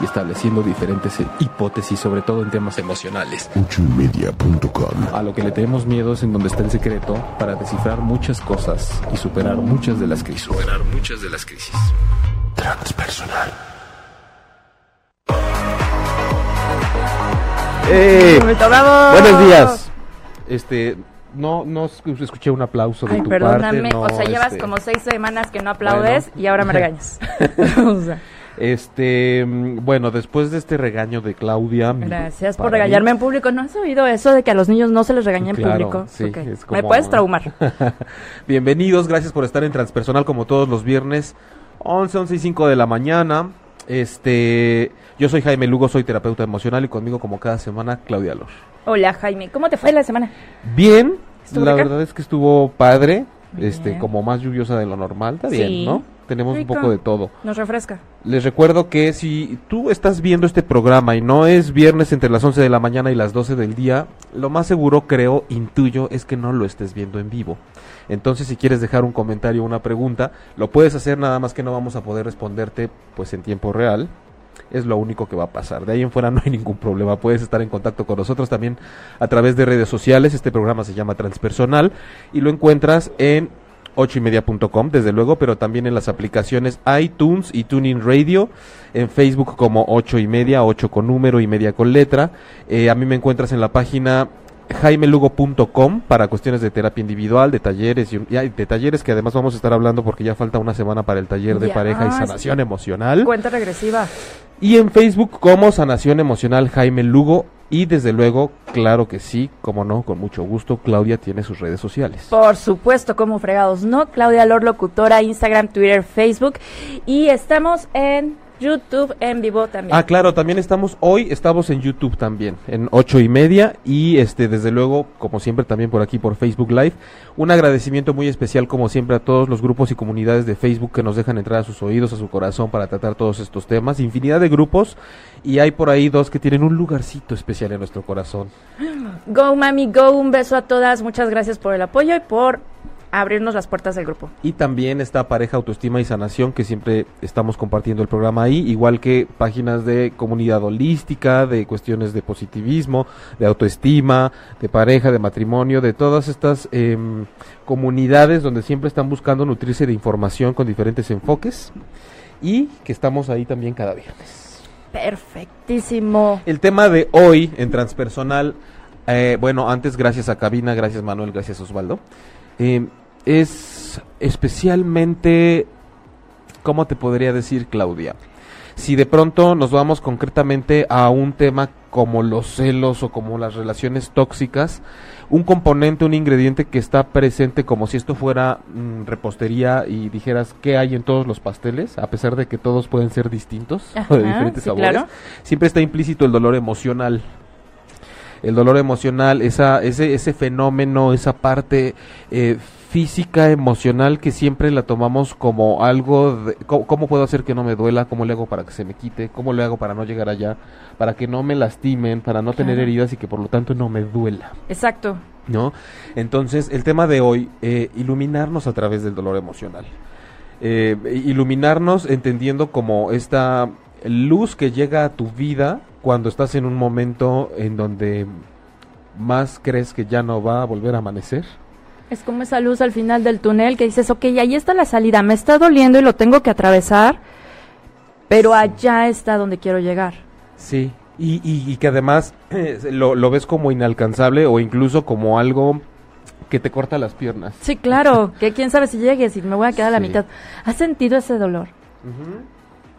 Y estableciendo diferentes hipótesis, sobre todo en temas emocionales. A lo que le tenemos miedo es en donde está el secreto para descifrar muchas cosas y superar muchas de las crisis. Superar muchas de las crisis. Transpersonal. ¡Eh! Momento, bravo. Buenos días. Este, no, no escu- escuché un aplauso de Ay, tu perdóname. parte. no, o sea, llevas este, como seis semanas que no aplaudes Bueno. y ahora me regañas. o sea, Este, mm, bueno, después de este regaño de Claudia. gracias por regañarme en público. ¿No has oído eso de que a los niños no se les regaña en Claro, público? sí, es Me como- puedes traumar. Bienvenidos, gracias por estar en Transpersonal como todos los viernes, 11, 11 y 5 de la mañana. Este, yo soy Jaime Lugo, soy terapeuta emocional y conmigo como cada semana Claudia Lor. Hola, Jaime. ¿Cómo te fue la semana? Bien, ¿Estuvo la verdad es que estuvo padre, Este, como más lluviosa de lo normal, está Sí. bien, ¿no? Tenemos Rico. un poco de todo. Nos refresca. Les recuerdo que si tú estás viendo este programa y no es viernes entre las 11 de la mañana y las 12 del día, lo más seguro, creo, intuyo, es que no lo estés viendo en vivo. Entonces, si quieres dejar un comentario o una pregunta, lo puedes hacer, nada más que no vamos a poder responderte pues en tiempo real. Es lo único que va a pasar. De ahí en fuera no hay ningún problema. Puedes estar en contacto con nosotros también a través de redes sociales. Este programa se llama Transpersonal y lo encuentras en ochoymedia.com, desde luego, pero también en las aplicaciones iTunes y Tuning Radio, en Facebook como ocho y media, ocho con número y media con letra. Eh, a mí me encuentras en la página jaimelugo.com para cuestiones de terapia individual, de talleres y, de talleres que además vamos a estar hablando porque ya falta una semana para el taller de Ya, pareja y sí. sanación emocional. Cuenta regresiva. Y en Facebook como Sanación Emocional Jaime Lugo. Y desde luego, claro que sí, como no, con mucho gusto, Claudia tiene sus redes sociales. Por supuesto, como fregados, ¿no? Claudia Lor, locutora, Instagram, Twitter, Facebook. Y estamos en YouTube en vivo también. Ah, claro, también estamos, hoy estamos en YouTube también, en ocho y media, y este, desde luego, como siempre, también por aquí por Facebook Live. Un agradecimiento muy especial, como siempre, a todos los grupos y comunidades de Facebook que nos dejan entrar a sus oídos, a su corazón para tratar todos estos temas. Infinidad de grupos, y hay por ahí dos que tienen un lugarcito especial en nuestro corazón. Go, mami, go. Un beso a todas. Muchas gracias por el apoyo y por abrirnos las puertas del grupo. Y también está Pareja Autoestima y Sanación, que siempre estamos compartiendo el programa ahí, igual que páginas de comunidad holística, de cuestiones de positivismo, de autoestima, de pareja, de matrimonio, de todas estas em, comunidades donde siempre están buscando nutrirse de información con diferentes enfoques y que estamos ahí también cada viernes. Perfectísimo. El tema de hoy en transpersonal, eh, bueno, antes gracias a Cabina, gracias Manuel, gracias Osvaldo, eh, es especialmente, ¿cómo te podría decir Claudia? Si de pronto nos vamos concretamente a un tema como los celos o como las relaciones tóxicas, un componente, un ingrediente que está presente como si esto fuera mm, repostería y dijeras qué hay en todos los pasteles, a pesar de que todos pueden ser distintos o de diferentes sí, sabores, claro. siempre está implícito el dolor emocional. El dolor emocional, esa, ese, ese fenómeno, esa parte eh, física, emocional que siempre la tomamos como algo de, ¿cómo, cómo puedo hacer que no me duela? ¿Cómo le hago para que se me quite? ¿Cómo le hago para no llegar allá? Para que no me lastimen, para no tener heridas y que por lo tanto no me duela. Exacto. ¿no? Entonces, el tema de hoy, eh, iluminarnos a través del dolor emocional. Eh, iluminarnos entendiendo como esta luz que llega a tu vida cuando estás en un momento en donde más crees que ya no va a volver a amanecer. Es como esa luz al final del túnel que dices, ok, ahí está la salida, me está doliendo y lo tengo que atravesar, pero allá está donde quiero llegar. Sí, y, y, y que además eh, lo, lo ves como inalcanzable o incluso como algo que te corta las piernas. Sí, claro, que quién sabe si llegues y me voy a quedar a la mitad. ¿Has sentido ese dolor?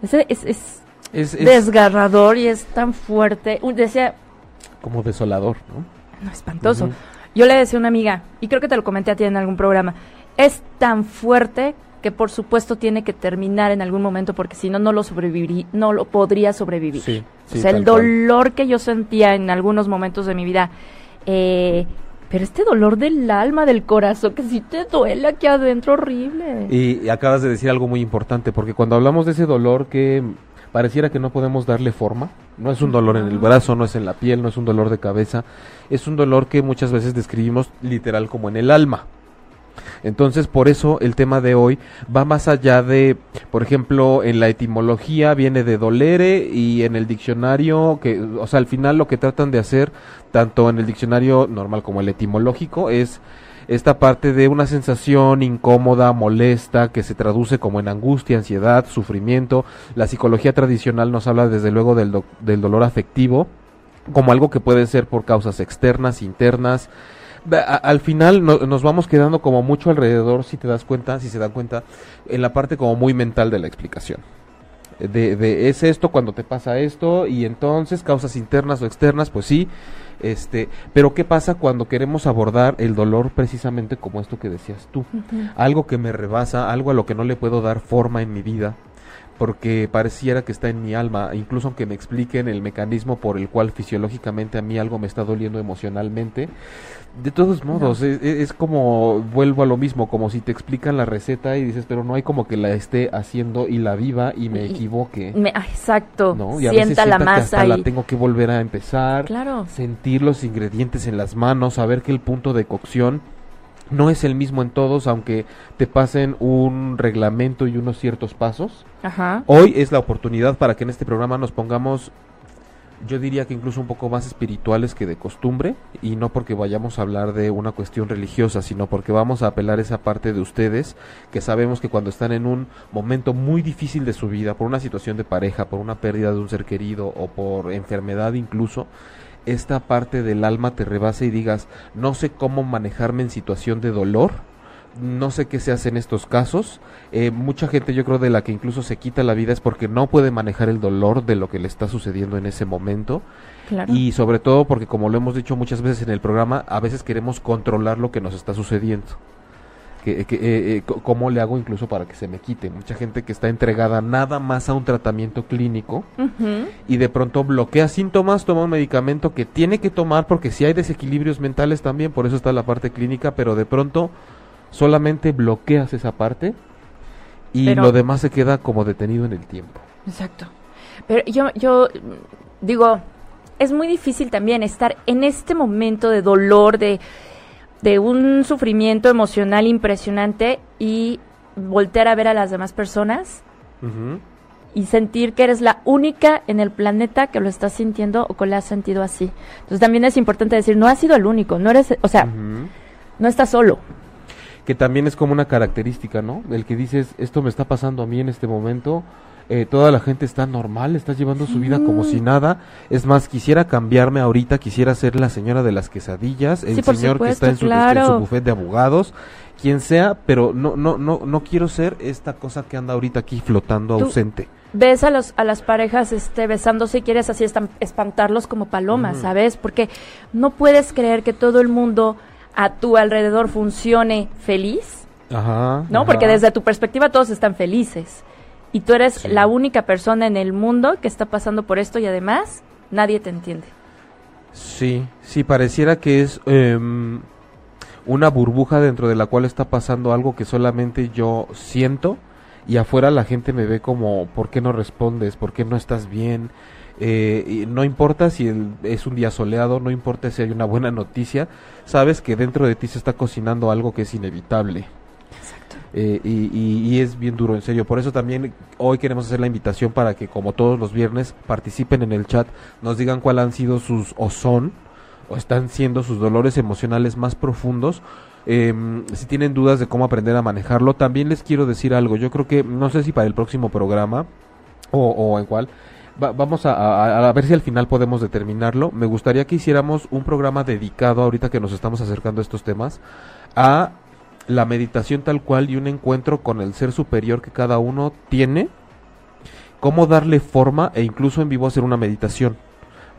Ese es, es, Es, es desgarrador y es tan fuerte. Un- Decía, como desolador, ¿no? no, espantoso. Yo le decía a una amiga, y creo que te lo comenté a ti en algún programa, es tan fuerte que por supuesto tiene que terminar en algún momento porque si no, no lo sobreviviría, no lo podría sobrevivir. Sí, sí, o sea, el cual. dolor que yo sentía en algunos momentos de mi vida, eh, pero este dolor del alma, del corazón, que sí te duele aquí adentro, horrible. Y, y acabas de decir algo muy importante, porque cuando hablamos de ese dolor que pareciera que no podemos darle forma, no es un dolor en el brazo, no es en la piel, no es un dolor de cabeza, es un dolor que muchas veces describimos literal como en el alma. Entonces, por eso el tema de hoy va más allá de, por ejemplo, en la etimología viene de dolere y en el diccionario, que, o sea, al final lo que tratan de hacer, tanto en el diccionario normal como el etimológico, es esta parte de una sensación incómoda, molesta, que se traduce como en angustia, ansiedad, sufrimiento. La psicología tradicional nos habla desde luego del, do- del dolor afectivo como algo que puede ser por causas externas, internas. A- Al final no- nos vamos quedando como mucho alrededor, si te das cuenta, si se dan cuenta, en la parte como muy mental de la explicación. De, de es esto cuando te pasa esto y entonces causas internas o externas, pues sí, este, pero qué pasa cuando queremos abordar el dolor precisamente como esto que decías tú, algo que me rebasa, algo a lo que no le puedo dar forma en mi vida, porque pareciera que está en mi alma, incluso aunque me expliquen el mecanismo por el cual fisiológicamente a mí algo me está doliendo emocionalmente. De todos modos, es, es como, vuelvo a lo mismo, como si te explican la receta y dices, pero no hay como que la esté haciendo y la viva y me Y- equivoque. Me- ah, exacto, ¿no? Y a veces sienta la sienta que masa hasta la y... tengo que volver a empezar Claro, sentir los ingredientes en las manos, saber que el punto de cocción no es el mismo en todos, aunque te pasen un reglamento y unos ciertos pasos. ajá. Hoy es la oportunidad para que en este programa nos pongamos, yo diría que incluso un poco más espirituales que de costumbre, y no porque vayamos a hablar de una cuestión religiosa, sino porque vamos a apelar esa parte de ustedes que sabemos que cuando están en un momento muy difícil de su vida, por una situación de pareja, por una pérdida de un ser querido o por enfermedad incluso, esta parte del alma te rebasa y digas, no sé cómo manejarme en situación de dolor, no sé qué se hace en estos casos. Eh, mucha gente yo creo de la que incluso se quita la vida es porque no puede manejar el dolor de lo que le está sucediendo en ese momento. Claro. Y sobre todo porque como lo hemos dicho muchas veces en el programa, a veces queremos controlar lo que nos está sucediendo. Que, que, eh, eh, ¿Cómo le hago incluso para que se me quite? Mucha gente que está entregada nada más a un tratamiento clínico y de pronto bloquea síntomas, toma un medicamento que tiene que tomar porque si hay desequilibrios mentales también, por eso está la parte clínica, pero de pronto solamente bloqueas esa parte y Pero- lo demás se queda como detenido en el tiempo. Exacto. Pero yo, yo digo, es muy difícil también estar en este momento de dolor, de, de un sufrimiento emocional impresionante y voltear a ver a las demás personas y sentir que eres la única en el planeta que lo está sintiendo o que lo has sentido así. Entonces también es importante decir, no has sido el único, no eres, o sea, no estás solo. Que también es como una característica, ¿no? El que dices, esto me está pasando a mí en este momento, eh, toda la gente está normal, está llevando su vida como si nada. Es más, quisiera cambiarme ahorita, quisiera ser la señora de las quesadillas, el Sí, señor que está en su, supuesto, en su claro. buffet de abogados, quien sea, pero no, no, no, no quiero ser esta cosa que anda ahorita aquí flotando Tú- ausente. ves a, los, a las parejas este, besándose y quieres así espantarlos como palomas. ¿sabes? Porque no puedes creer que todo el mundo a tu alrededor funcione feliz, Ajá. ¿no? ajá. Porque desde tu perspectiva todos están felices. Y tú eres Sí. la única persona en el mundo que está pasando por esto y además nadie te entiende. Sí, sí, pareciera que es em, una burbuja dentro de la cual está pasando algo que solamente yo siento y afuera la gente me ve como, ¿por qué no respondes? ¿Por qué no estás bien? Eh, y no importa si el- es un día soleado, no importa si hay una buena noticia, sabes que dentro de ti se está cocinando algo que es inevitable. Eh, y, es bien duro, en serio. Por eso también hoy queremos hacer la invitación para que, como todos los viernes, participen en el chat, nos digan cuál han sido sus o son o están siendo sus dolores emocionales más profundos. Em, si tienen dudas de cómo aprender a manejarlo, también les quiero decir algo. Yo creo que, no sé si para el próximo programa o, en cuál, va- vamos a, a- a ver si al final podemos determinarlo. Me gustaría que hiciéramos un programa dedicado, ahorita que nos estamos acercando a estos temas, a la meditación tal cual y un encuentro con el ser superior que cada uno tiene cómo darle forma e incluso en vivo hacer una meditación.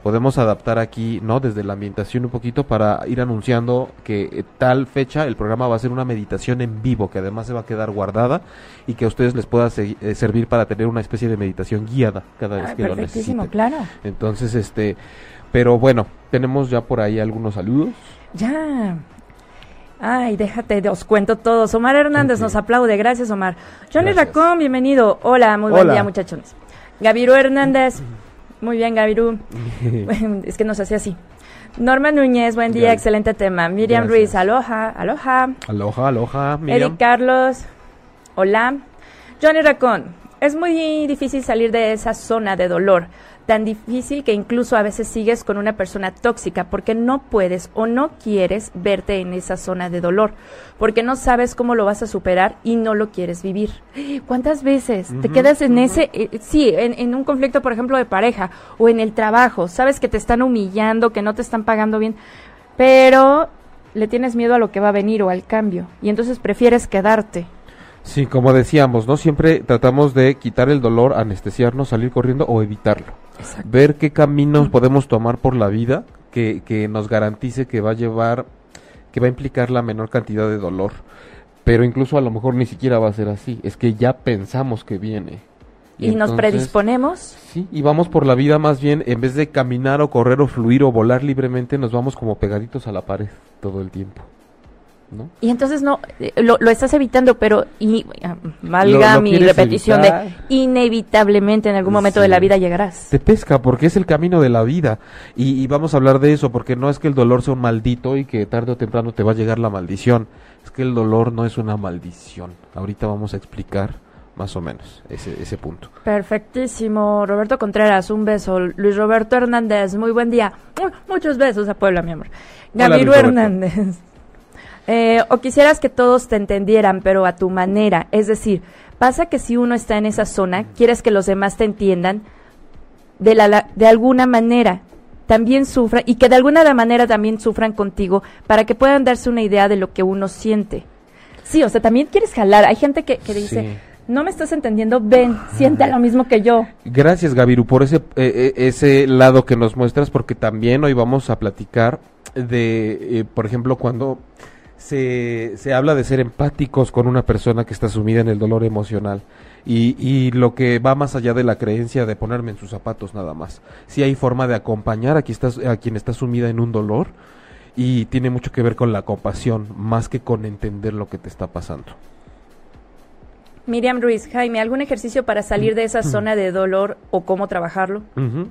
Podemos adaptar aquí, ¿no? Desde la ambientación un poquito para ir anunciando que eh, tal fecha el programa va a ser una meditación en vivo, que además se va a quedar guardada y que a ustedes les pueda se- eh, servir para tener una especie de meditación guiada cada vez Ah, que lo necesiten. claro. Entonces, este, pero bueno, tenemos ya por ahí algunos saludos. Ya. Ay, déjate, os cuento todos. Omar Hernández nos aplaude. Gracias, Omar. Johnny Gracias. Racón, bienvenido. Hola, muy buen día, muchachones. Gaviru Hernández. Muy bien, Gaviru. es que nos hace así. Norma Núñez, buen día, excelente tema. Miriam Gracias. Ruiz, aloha, aloha. aloha, aloha, Miriam. Eric Carlos, hola. Johnny Racón, es muy difícil salir de esa zona de dolor, tan difícil que incluso a veces sigues con una persona tóxica porque no puedes o no quieres verte en esa zona de dolor, porque no sabes cómo lo vas a superar y no lo quieres vivir. ¿Cuántas veces te quedas en ese, eh, sí, en, en un conflicto, por ejemplo, de pareja o en el trabajo, sabes que te están humillando, que no te están pagando bien, pero le tienes miedo a lo que va a venir o al cambio y entonces prefieres quedarte. Sí, como decíamos, ¿no? Siempre tratamos de quitar el dolor, anestesiarnos, salir corriendo o evitarlo. Ver qué caminos podemos tomar por la vida que, que nos garantice que va a llevar, que va a implicar la menor cantidad de dolor. Pero incluso a lo mejor ni siquiera va a ser así. Es que ya pensamos que viene. Y, nos entonces, predisponemos. Sí, y vamos por la vida más bien, en vez de caminar o correr o fluir o volar libremente, nos vamos como pegaditos a la pared todo el tiempo. ¿No? Y entonces no, eh, lo, lo estás evitando, pero y, ah, valga Lo- lo mi repetición evitar. de inevitablemente en algún momento de la vida llegarás. te pesca porque es el camino de la vida y, y vamos a hablar de eso porque no es que el dolor sea un maldito y que tarde o temprano te va a llegar la maldición es que el dolor no es una maldición ahorita vamos a explicar más o menos ese, ese punto Perfectísimo. Roberto Contreras, un beso. Luis Roberto Hernández, muy buen día. Mu- Muchos besos a Puebla, mi amor. Gabriel Roberto. Eh, o quisieras que todos te entendieran, pero a tu manera. Es decir, pasa que si uno está en esa zona, quieres que los demás te entiendan de, la, la- de alguna manera. También sufran y que de alguna manera también sufran contigo para que puedan darse una idea de lo que uno siente. Sí, o sea, también quieres jalar. Hay gente que, que dice, Sí. no me estás entendiendo, ven, siente lo mismo que yo. Gracias, Gaviru, por ese, eh, eh, ese lado que nos muestras, porque también hoy vamos a platicar de, eh, por ejemplo, cuando se, se habla de ser empáticos con una persona que está sumida en el dolor emocional. Y, y lo que va más allá de la creencia de ponerme en sus zapatos nada más. Si hay forma de acompañar a quien, está, a quien está sumida en un dolor y tiene mucho que ver con la compasión, más que con entender lo que te está pasando. Miriam Ruiz, Jaime, ¿algún ejercicio para salir de esa zona de dolor o cómo trabajarlo?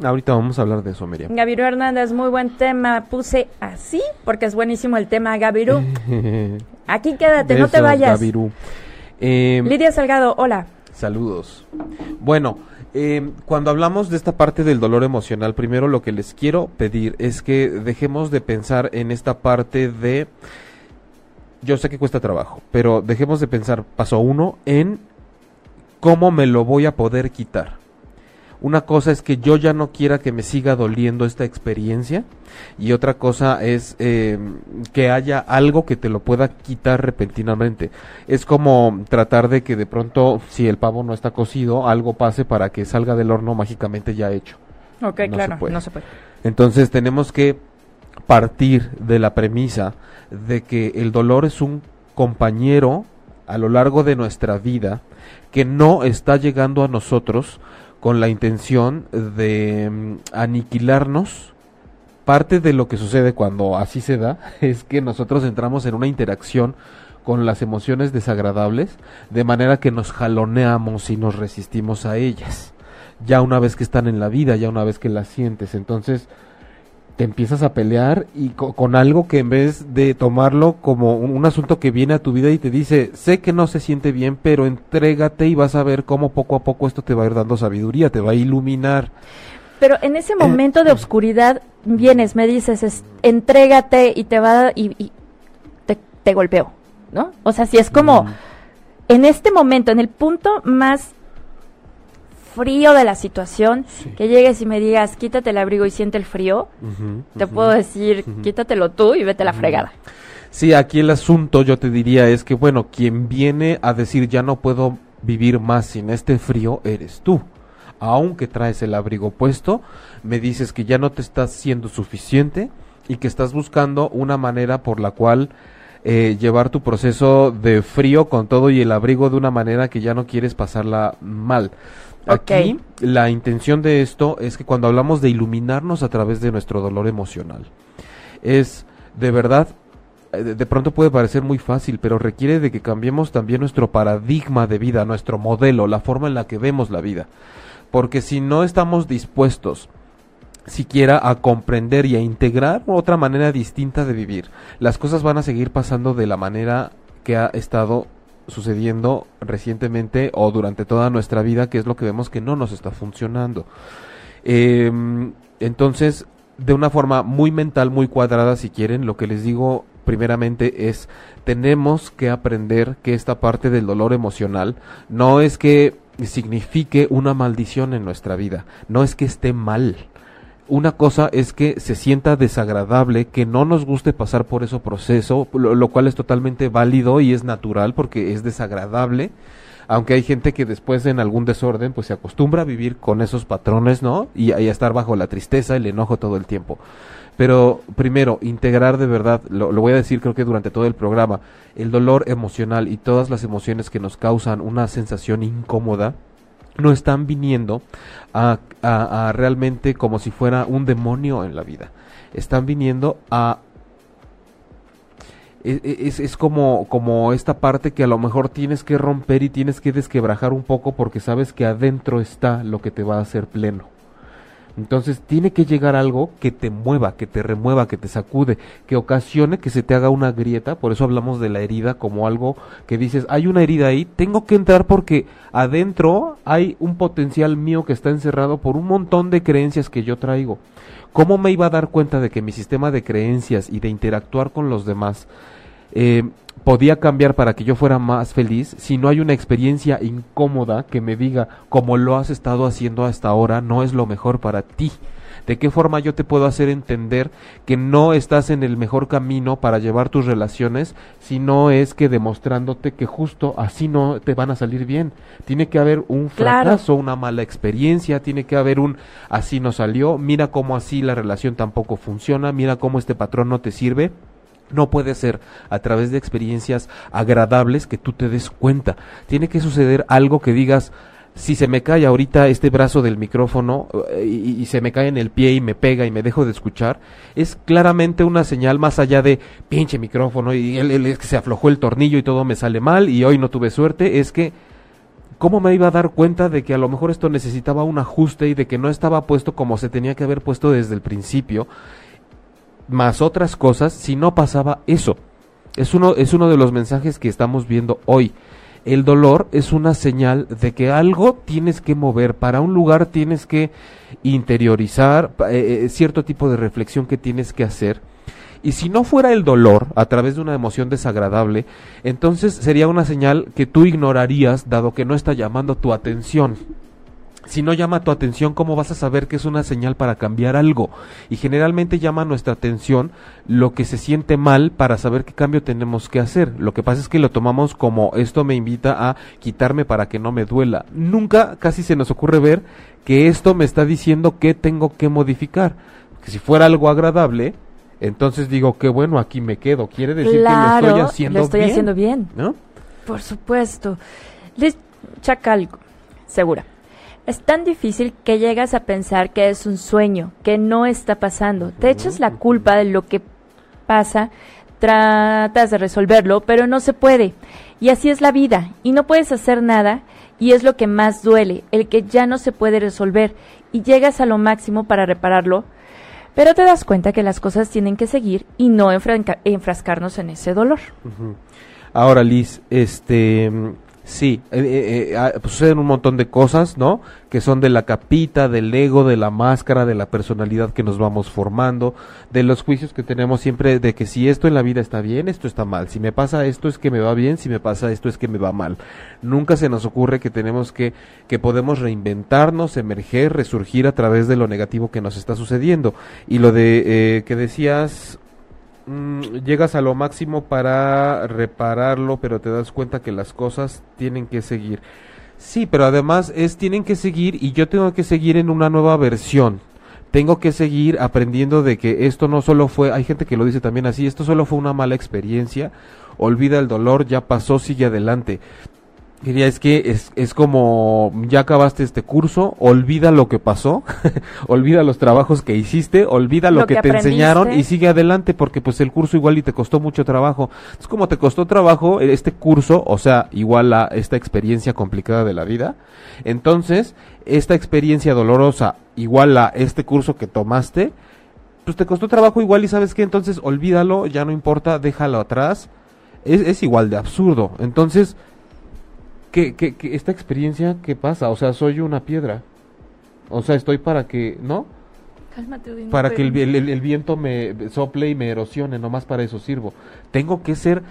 Ahorita vamos a hablar de eso, Miriam. Gaviru Hernández, muy buen tema. Puse así porque es buenísimo el tema, Gaviru. Aquí quédate, no te vayas. Gavirú. Eh, Lidia Salgado, hola. saludos. Bueno, eh, cuando hablamos de esta parte del dolor emocional, primero lo que les quiero pedir es que dejemos de pensar en esta parte de... Yo sé que cuesta trabajo, pero dejemos de pensar, paso uno, en cómo me lo voy a poder quitar. Una cosa es que yo ya no quiera que me siga doliendo esta experiencia y otra cosa es eh, que haya algo que te lo pueda quitar repentinamente. Es como tratar de que de pronto, si el pavo no está cocido, algo pase para que salga del horno mágicamente ya hecho. Ok, No claro, no se puede. Entonces tenemos que partir de la premisa de que el dolor es un compañero a lo largo de nuestra vida que no está llegando a nosotros con la intención de mm, aniquilarnos. Parte de lo que sucede cuando así se da es que nosotros entramos en una interacción con las emociones desagradables de manera que nos jaloneamos y nos resistimos a ellas. Ya una vez que están en la vida, ya una vez que las sientes, entonces te empiezas a pelear y co- con algo que en vez de tomarlo como un, un asunto que viene a tu vida y te dice, sé que no se siente bien, pero entrégate y vas a ver cómo poco a poco esto te va a ir dando sabiduría, te va a iluminar. Pero en ese momento de oscuridad vienes, me dices, es- entrégate y te va y, y te, te golpeo, ¿no? O sea, si es como Mm. en este momento, en el punto más frío de la situación, Sí. que llegues y me digas, quítate el abrigo y siente el frío, te puedo decir, quítatelo tú y vete a la fregada. Sí, aquí el asunto yo te diría es que, bueno, quien viene a decir ya no puedo vivir más sin este frío eres tú. aunque traes el abrigo puesto, me dices que ya no te estás siendo suficiente y que estás buscando una manera por la cual eh, llevar tu proceso de frío con todo y el abrigo de una manera que ya no quieres pasarla mal. Aquí la intención de esto es que cuando hablamos de iluminarnos a través de nuestro dolor emocional, es de verdad, eh, de pronto puede parecer muy fácil, pero requiere de que cambiemos también nuestro paradigma de vida, nuestro modelo, la forma en la que vemos la vida. Porque si no estamos dispuestos siquiera a comprender y a integrar otra manera distinta de vivir. Las cosas van a seguir pasando de la manera que ha estado sucediendo recientemente o durante toda nuestra vida, que es lo que vemos que no nos está funcionando. Em, entonces, de una forma muy mental, muy cuadrada, si quieren, lo que les digo primeramente es, tenemos que aprender que esta parte del dolor emocional no es que signifique una maldición en nuestra vida, no es que esté mal, una cosa es que se sienta desagradable, que no nos guste pasar por ese proceso, lo, cual es totalmente válido y es natural porque es desagradable, aunque hay gente que después en algún desorden pues se acostumbra a vivir con esos patrones, ¿no? Y, a estar bajo la tristeza, el enojo todo el tiempo. Pero primero, integrar de verdad, lo, lo voy a decir creo que durante todo el programa, el dolor emocional y todas las emociones que nos causan una sensación incómoda, no están viniendo a, a, realmente como si fuera un demonio en la vida. Están viniendo a e, e, es, es, como, como esta parte que a lo mejor tienes que romper y tienes que desquebrajar un poco porque sabes que adentro está lo que te va a hacer pleno. Entonces tiene que llegar algo que te mueva, que te remueva, que te sacude, que ocasione que se te haga una grieta. Por eso hablamos de la herida como algo que dices, hay una herida ahí, tengo que entrar porque adentro hay un potencial mío que está encerrado por un montón de creencias que yo traigo. ¿Cómo me iba a dar cuenta de que mi sistema de creencias y de interactuar con los demás eh, podía cambiar para que yo fuera más feliz si no hay una experiencia incómoda que me diga como lo has estado haciendo hasta ahora no es lo mejor para ti. ¿De qué forma yo te puedo hacer entender que no estás en el mejor camino para llevar tus relaciones si no es que demostrándote que justo así no te van a salir bien? Tiene que haber un fracaso, una mala experiencia, tiene que haber un así no salió, mira cómo así la relación tampoco funciona, mira cómo este patrón no te sirve no puede ser a través de experiencias agradables que tú te des cuenta. Tiene que suceder algo que digas, si se me cae ahorita este brazo del micrófono eh, y, se me cae en el pie y me pega y me dejo de escuchar, es claramente una señal más allá de pinche micrófono y él, es que se aflojó el tornillo y todo me sale mal y hoy no tuve suerte, es que ¿cómo me iba a dar cuenta de que a lo mejor esto necesitaba un ajuste y de que no estaba puesto como se tenía que haber puesto desde el principio? Más otras cosas si no pasaba eso. Es uno, es uno de los mensajes que estamos viendo hoy. El dolor es una señal de que algo tienes que mover, para un lugar tienes que interiorizar eh, eh, cierto tipo de reflexión que tienes que hacer. Y si no fuera el dolor a través de una emoción desagradable, entonces sería una señal que tú ignorarías dado que no está llamando tu atención. Si no llama tu atención, ¿cómo vas a saber que es una señal para cambiar algo? Y generalmente llama nuestra atención lo que se siente mal para saber qué cambio tenemos que hacer. Lo que pasa es que lo tomamos como esto me invita a quitarme para que no me duela. Nunca casi se nos ocurre ver que esto me está diciendo que tengo que modificar. Que si fuera algo agradable, entonces digo que bueno, aquí me quedo. Quiere decir que lo estoy haciendo lo estoy bien. haciendo bien. ¿No? Por supuesto. Les chacal, segura. Es tan difícil que llegas a pensar que es un sueño, que no está pasando. Te echas la culpa de lo que pasa, tratas de resolverlo, pero no se puede. Y así es la vida, y no puedes hacer nada, y es lo que más duele, el que ya no se puede resolver, y llegas a lo máximo para repararlo, pero te das cuenta que las cosas tienen que seguir y no enfrascarnos en ese dolor. Ahora, Liz, este Sí, eh, eh, eh ah, pues suceden un montón de cosas, ¿no? Que son de la capita, del ego, de la máscara, de la personalidad que nos vamos formando, de los juicios que tenemos siempre de que si esto en la vida está bien, esto está mal. Si me pasa esto es que me va bien, si me pasa esto es que me va mal. Nunca se nos ocurre que tenemos que, que podemos reinventarnos, emerger, resurgir a través de lo negativo que nos está sucediendo. Y lo de eh, que decías Mm, llegas a lo máximo para repararlo, pero te das cuenta que las cosas tienen que seguir. Sí, pero además es tienen que seguir y yo tengo que seguir en una nueva versión. Tengo que seguir aprendiendo de que esto no solo fue, hay gente que lo dice también así, esto solo fue una mala experiencia, olvida el dolor, ya pasó, sigue adelante. Diría, es que es, es como ya acabaste este curso, olvida lo que pasó, olvida los trabajos que hiciste, olvida lo, Lo que, que te enseñaron y sigue adelante porque pues el curso igual y te costó mucho trabajo. Es como te costó trabajo este curso, o sea, igual a esta experiencia complicada de la vida. Entonces, esta experiencia dolorosa igual a este curso que tomaste, pues te costó trabajo igual y sabes que entonces olvídalo, ya no importa, déjalo atrás. Es, es igual de absurdo. Entonces, ¿qué, qué, qué- esta experiencia qué pasa? O sea, soy una piedra. O sea, estoy para que, ¿no? Cálmate, Para que el, viento me sople y me erosione, nomás para eso sirvo. Tengo que ser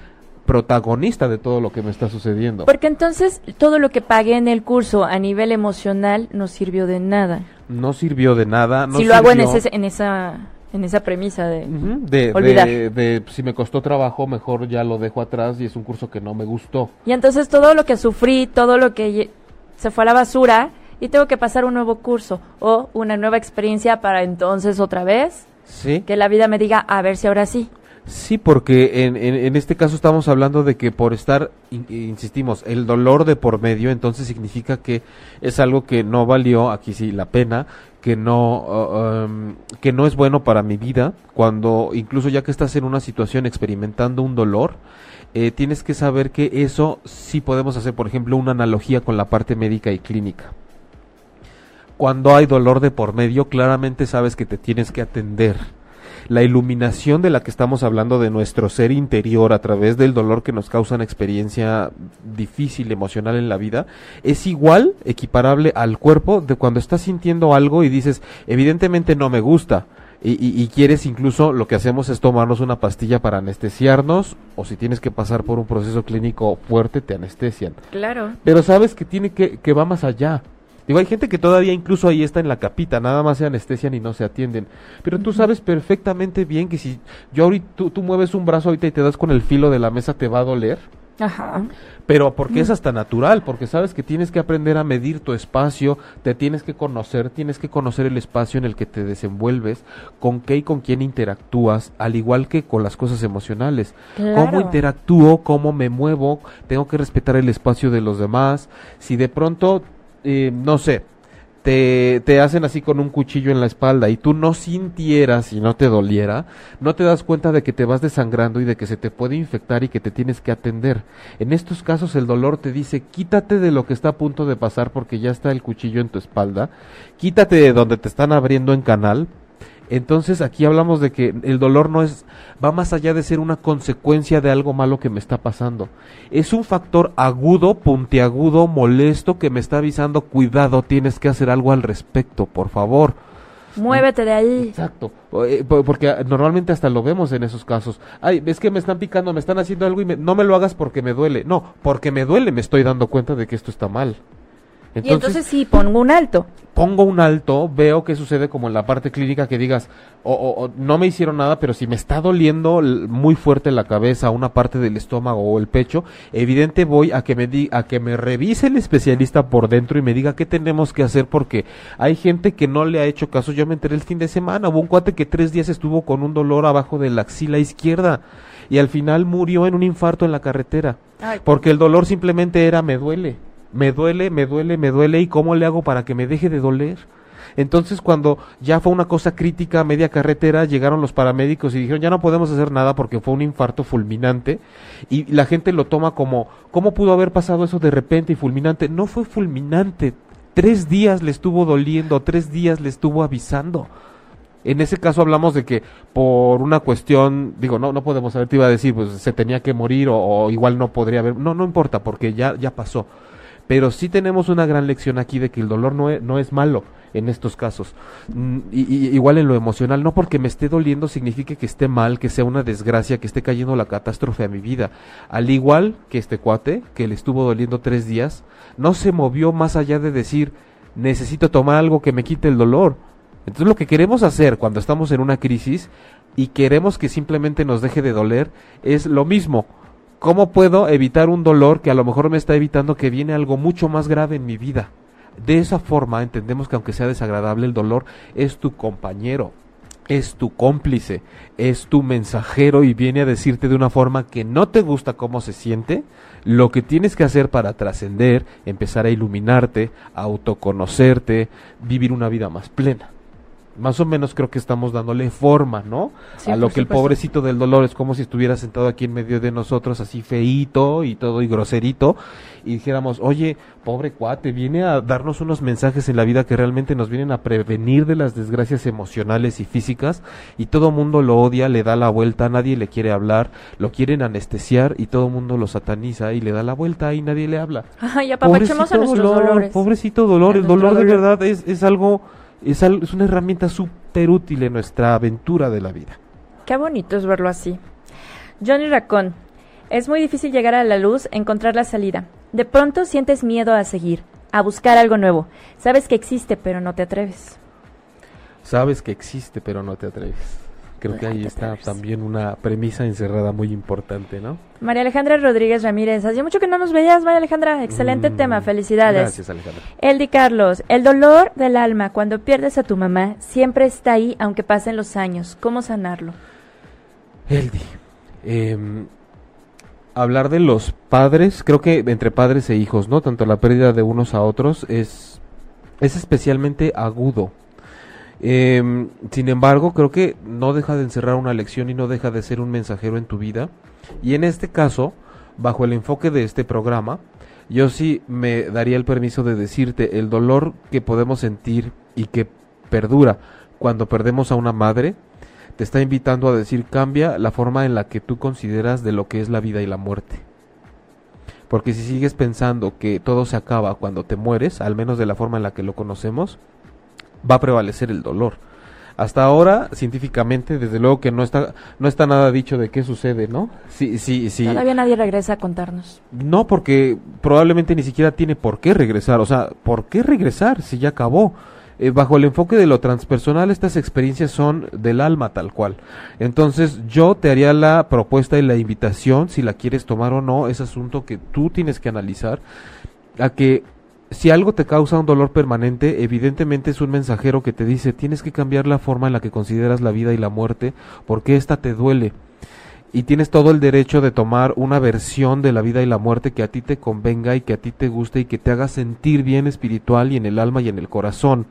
protagonista de todo lo que me está sucediendo. Porque entonces todo lo que pagué en el curso a nivel emocional no sirvió de nada. No sirvió de nada. No si lo hago en, sirvió- ese, en, esa, en esa premisa de... Olvidar. de, de, si me costó trabajo, mejor ya lo dejo atrás y es un curso que no me gustó. Y entonces todo lo que sufrí, todo lo que se fue a la basura y tengo que pasar un nuevo curso o una nueva experiencia para entonces otra vez Sí. que la vida me diga a ver si ahora sí. Sí, porque en, en, en este caso estamos hablando de que por estar, in- insistimos, el dolor de por medio, entonces significa que es algo que no valió, aquí sí, la pena, que no, uh, um, que no es bueno para mi vida, cuando incluso ya que estás en una situación experimentando un dolor, eh, tienes que saber que eso sí podemos hacer, por ejemplo, una analogía con la parte médica y clínica. Cuando hay dolor de por medio, claramente sabes que te tienes que atender la iluminación de la que estamos hablando de nuestro ser interior a través del dolor que nos causa una experiencia difícil emocional en la vida es igual equiparable al cuerpo de cuando estás sintiendo algo y dices evidentemente no me gusta y, y- y quieres incluso lo que hacemos es tomarnos una pastilla para anestesiarnos o si tienes que pasar por un proceso clínico fuerte te anestesian Claro. pero sabes que tiene que, que va más allá. Digo, hay gente que todavía incluso ahí está en la capita, nada más se anestesian y no se atienden. Pero tú sabes perfectamente bien que si yo ahorita, tú, tú mueves un brazo ahorita y te das con el filo de la mesa, te va a doler. Ajá. Pero porque es hasta natural, porque sabes que tienes que aprender a medir tu espacio, te tienes que conocer, tienes que conocer el espacio en el que te desenvuelves, con qué y con quién interactúas, al igual que con las cosas emocionales. Claro. ¿Cómo interactúo? ¿Cómo me muevo? Tengo que respetar el espacio de los demás. Si de pronto, eh, no sé, te, te hacen así con un cuchillo en la espalda y tú no sintieras y no te doliera, no te das cuenta de que te vas desangrando y de que se te puede infectar y que te tienes que atender. En estos casos el dolor te dice quítate de lo que está a punto de pasar porque ya está el cuchillo en tu espalda, quítate de donde te están abriendo en canal. Entonces aquí hablamos de que el dolor no es, va más allá de ser una consecuencia de algo malo que me está pasando. Es un factor agudo, puntiagudo, molesto que me está avisando, cuidado, tienes que hacer algo al respecto, por favor. Muévete de ahí. Exacto, eh, po- porque ah, normalmente hasta lo vemos en esos casos. Ay, es que me están picando, me están haciendo algo y me- no me lo hagas porque me duele. No, porque me duele me estoy dando cuenta de que esto está mal. Y entonces sí, pongo un alto. pongo un alto, veo qué sucede como en la parte clínica que digas, o, o- o no me hicieron nada, pero si me está doliendo muy fuerte la cabeza, una parte del estómago o el pecho, evidente voy a que me di a que me revise el especialista por dentro y me diga qué tenemos que hacer porque hay gente que no le ha hecho caso. Yo me enteré el fin de semana, hubo un cuate que tres días estuvo con un dolor abajo de la axila izquierda y al final murió en un infarto en la carretera. Ay, Porque el dolor simplemente era me duele, me duele, me duele, me duele y cómo le hago para que me deje de doler. Entonces cuando ya fue una cosa crítica media carretera, llegaron los paramédicos y dijeron ya no podemos hacer nada porque fue un infarto fulminante y la gente lo toma como ¿cómo pudo haber pasado eso de repente y fulminante? No fue fulminante, tres días le estuvo doliendo, tres días le estuvo avisando. En ese caso hablamos de que por una cuestión, digo, no, no podemos saber, te iba a decir, pues se tenía que morir o, o igual no podría haber, no, no importa, porque ya, ya pasó. Pero sí tenemos una gran lección aquí de que el dolor no es, no es malo en estos casos. Mm, y, y- igual en lo emocional, no porque me esté doliendo signifique que esté mal, que sea una desgracia, que esté cayendo la catástrofe a mi vida. Al igual que este cuate, que le estuvo doliendo tres días, no se movió más allá de decir, necesito tomar algo que me quite el dolor. Entonces lo que queremos hacer cuando estamos en una crisis y queremos que simplemente nos deje de doler es lo mismo. ¿Cómo puedo evitar un dolor que a lo mejor me está evitando que viene algo mucho más grave en mi vida? De esa forma entendemos que aunque sea desagradable el dolor, es tu compañero, es tu cómplice, es tu mensajero y viene a decirte de una forma que no te gusta cómo se siente, lo que tienes que hacer para trascender, empezar a iluminarte, a autoconocerte, vivir una vida más plena más o menos creo que estamos dándole forma, ¿no? a lo que el pobrecito del dolor es como si estuviera sentado aquí en medio de nosotros, así feíto y todo y groserito, y dijéramos, oye, pobre cuate, viene a darnos unos mensajes en la vida que realmente nos vienen a prevenir de las desgracias emocionales y físicas, y todo mundo lo odia, le da la vuelta, nadie le quiere hablar, lo quieren anestesiar y todo mundo lo sataniza y le da la vuelta y nadie le habla. Ay, apapachemos a nuestros dolor, dolores. Pobrecito dolor, el dolor de verdad es, es algo es, es una herramienta súper útil en nuestra aventura de la vida. Qué bonito es verlo así. Johnny Racón, es muy difícil llegar a la luz, encontrar la salida. De pronto sientes miedo a seguir, a buscar algo nuevo. Sabes que existe, pero no te atreves. Sabes que existe, pero no te atreves. Creo que ahí está también una premisa encerrada muy importante, ¿no? María Alejandra Rodríguez Ramírez, hacía mucho que no nos veías, María Alejandra. Excelente mm, tema, felicidades. Gracias, Alejandra. Eldi Carlos, el dolor del alma cuando pierdes a tu mamá siempre está ahí, aunque pasen los años. ¿Cómo sanarlo? Eldi, em, hablar de los padres, creo que entre padres e hijos, ¿no? Tanto la pérdida de unos a otros es, es especialmente agudo Em, sin embargo, creo que no deja de encerrar una lección y no deja de ser un mensajero en tu vida. Y en este caso, bajo el enfoque de este programa, yo sí me daría el permiso de decirte el dolor que podemos sentir y que perdura cuando perdemos a una madre, te está invitando a decir cambia la forma en la que tú consideras de lo que es la vida y la muerte. Porque si sigues pensando que todo se acaba cuando te mueres, al menos de la forma en la que lo conocemos, va a prevalecer el dolor. Hasta ahora, científicamente, desde luego que no está, no está nada dicho de qué sucede, ¿no? Sí, sí, sí. Todavía nadie regresa a contarnos. No, porque probablemente ni siquiera tiene por qué regresar. O sea, ¿por qué regresar si ya acabó? Eh, bajo el enfoque de lo transpersonal, estas experiencias son del alma tal cual. Entonces, yo te haría la propuesta y la invitación, si la quieres tomar o no, es asunto que tú tienes que analizar, a que si algo te causa un dolor permanente, evidentemente es un mensajero que te dice tienes que cambiar la forma en la que consideras la vida y la muerte porque esta te duele. Y tienes todo el derecho de tomar una versión de la vida y la muerte que a ti te convenga y que a ti te guste y que te haga sentir bien espiritual y en el alma y en el corazón.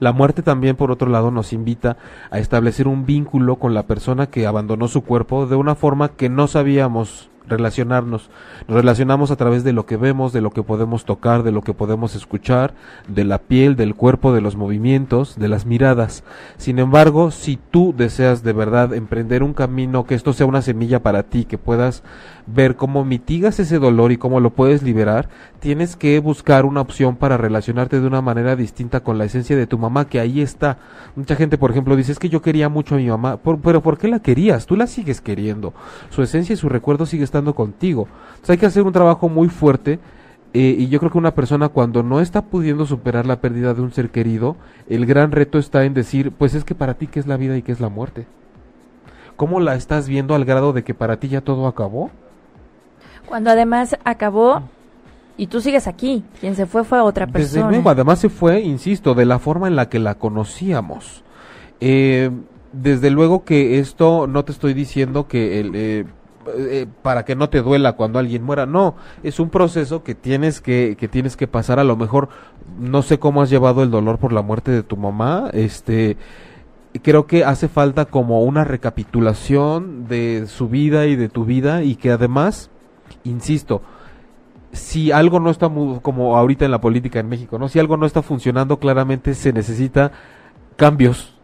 La muerte también, por otro lado, nos invita a establecer un vínculo con la persona que abandonó su cuerpo de una forma que no sabíamos relacionarnos. Nos relacionamos a través de lo que vemos, de lo que podemos tocar, de lo que podemos escuchar, de la piel, del cuerpo, de los movimientos, de las miradas. Sin embargo, si tú deseas de verdad emprender un camino, que esto sea una semilla para ti, que puedas ver cómo mitigas ese dolor y cómo lo puedes liberar, tienes que buscar una opción para relacionarte de una manera distinta con la esencia de tu mamá, que ahí está. Mucha gente, por ejemplo, dice, es que yo quería mucho a mi mamá, pero ¿por qué la querías? Tú la sigues queriendo. Su esencia y su recuerdo sigue estando contigo. Entonces hay que hacer un trabajo muy fuerte. Eh, y yo creo que una persona cuando no está pudiendo superar la pérdida de un ser querido, el gran reto está en decir, pues es que para ti qué es la vida y qué es la muerte. ¿Cómo la estás viendo al grado de que para ti ya todo acabó? Cuando además acabó y tú sigues aquí. Quien se fue fue otra persona. Desde además se fue, insisto, de la forma en la que la conocíamos. Eh, desde luego que esto no te estoy diciendo que el, eh, eh, para que no te duela cuando alguien muera, no, es un proceso que tienes que, que tienes que pasar, a lo mejor no sé cómo has llevado el dolor por la muerte de tu mamá, este creo que hace falta como una recapitulación de su vida y de tu vida y que además insisto, si algo no está como ahorita en la política en México, ¿no? Si algo no está funcionando, claramente se necesita cambios.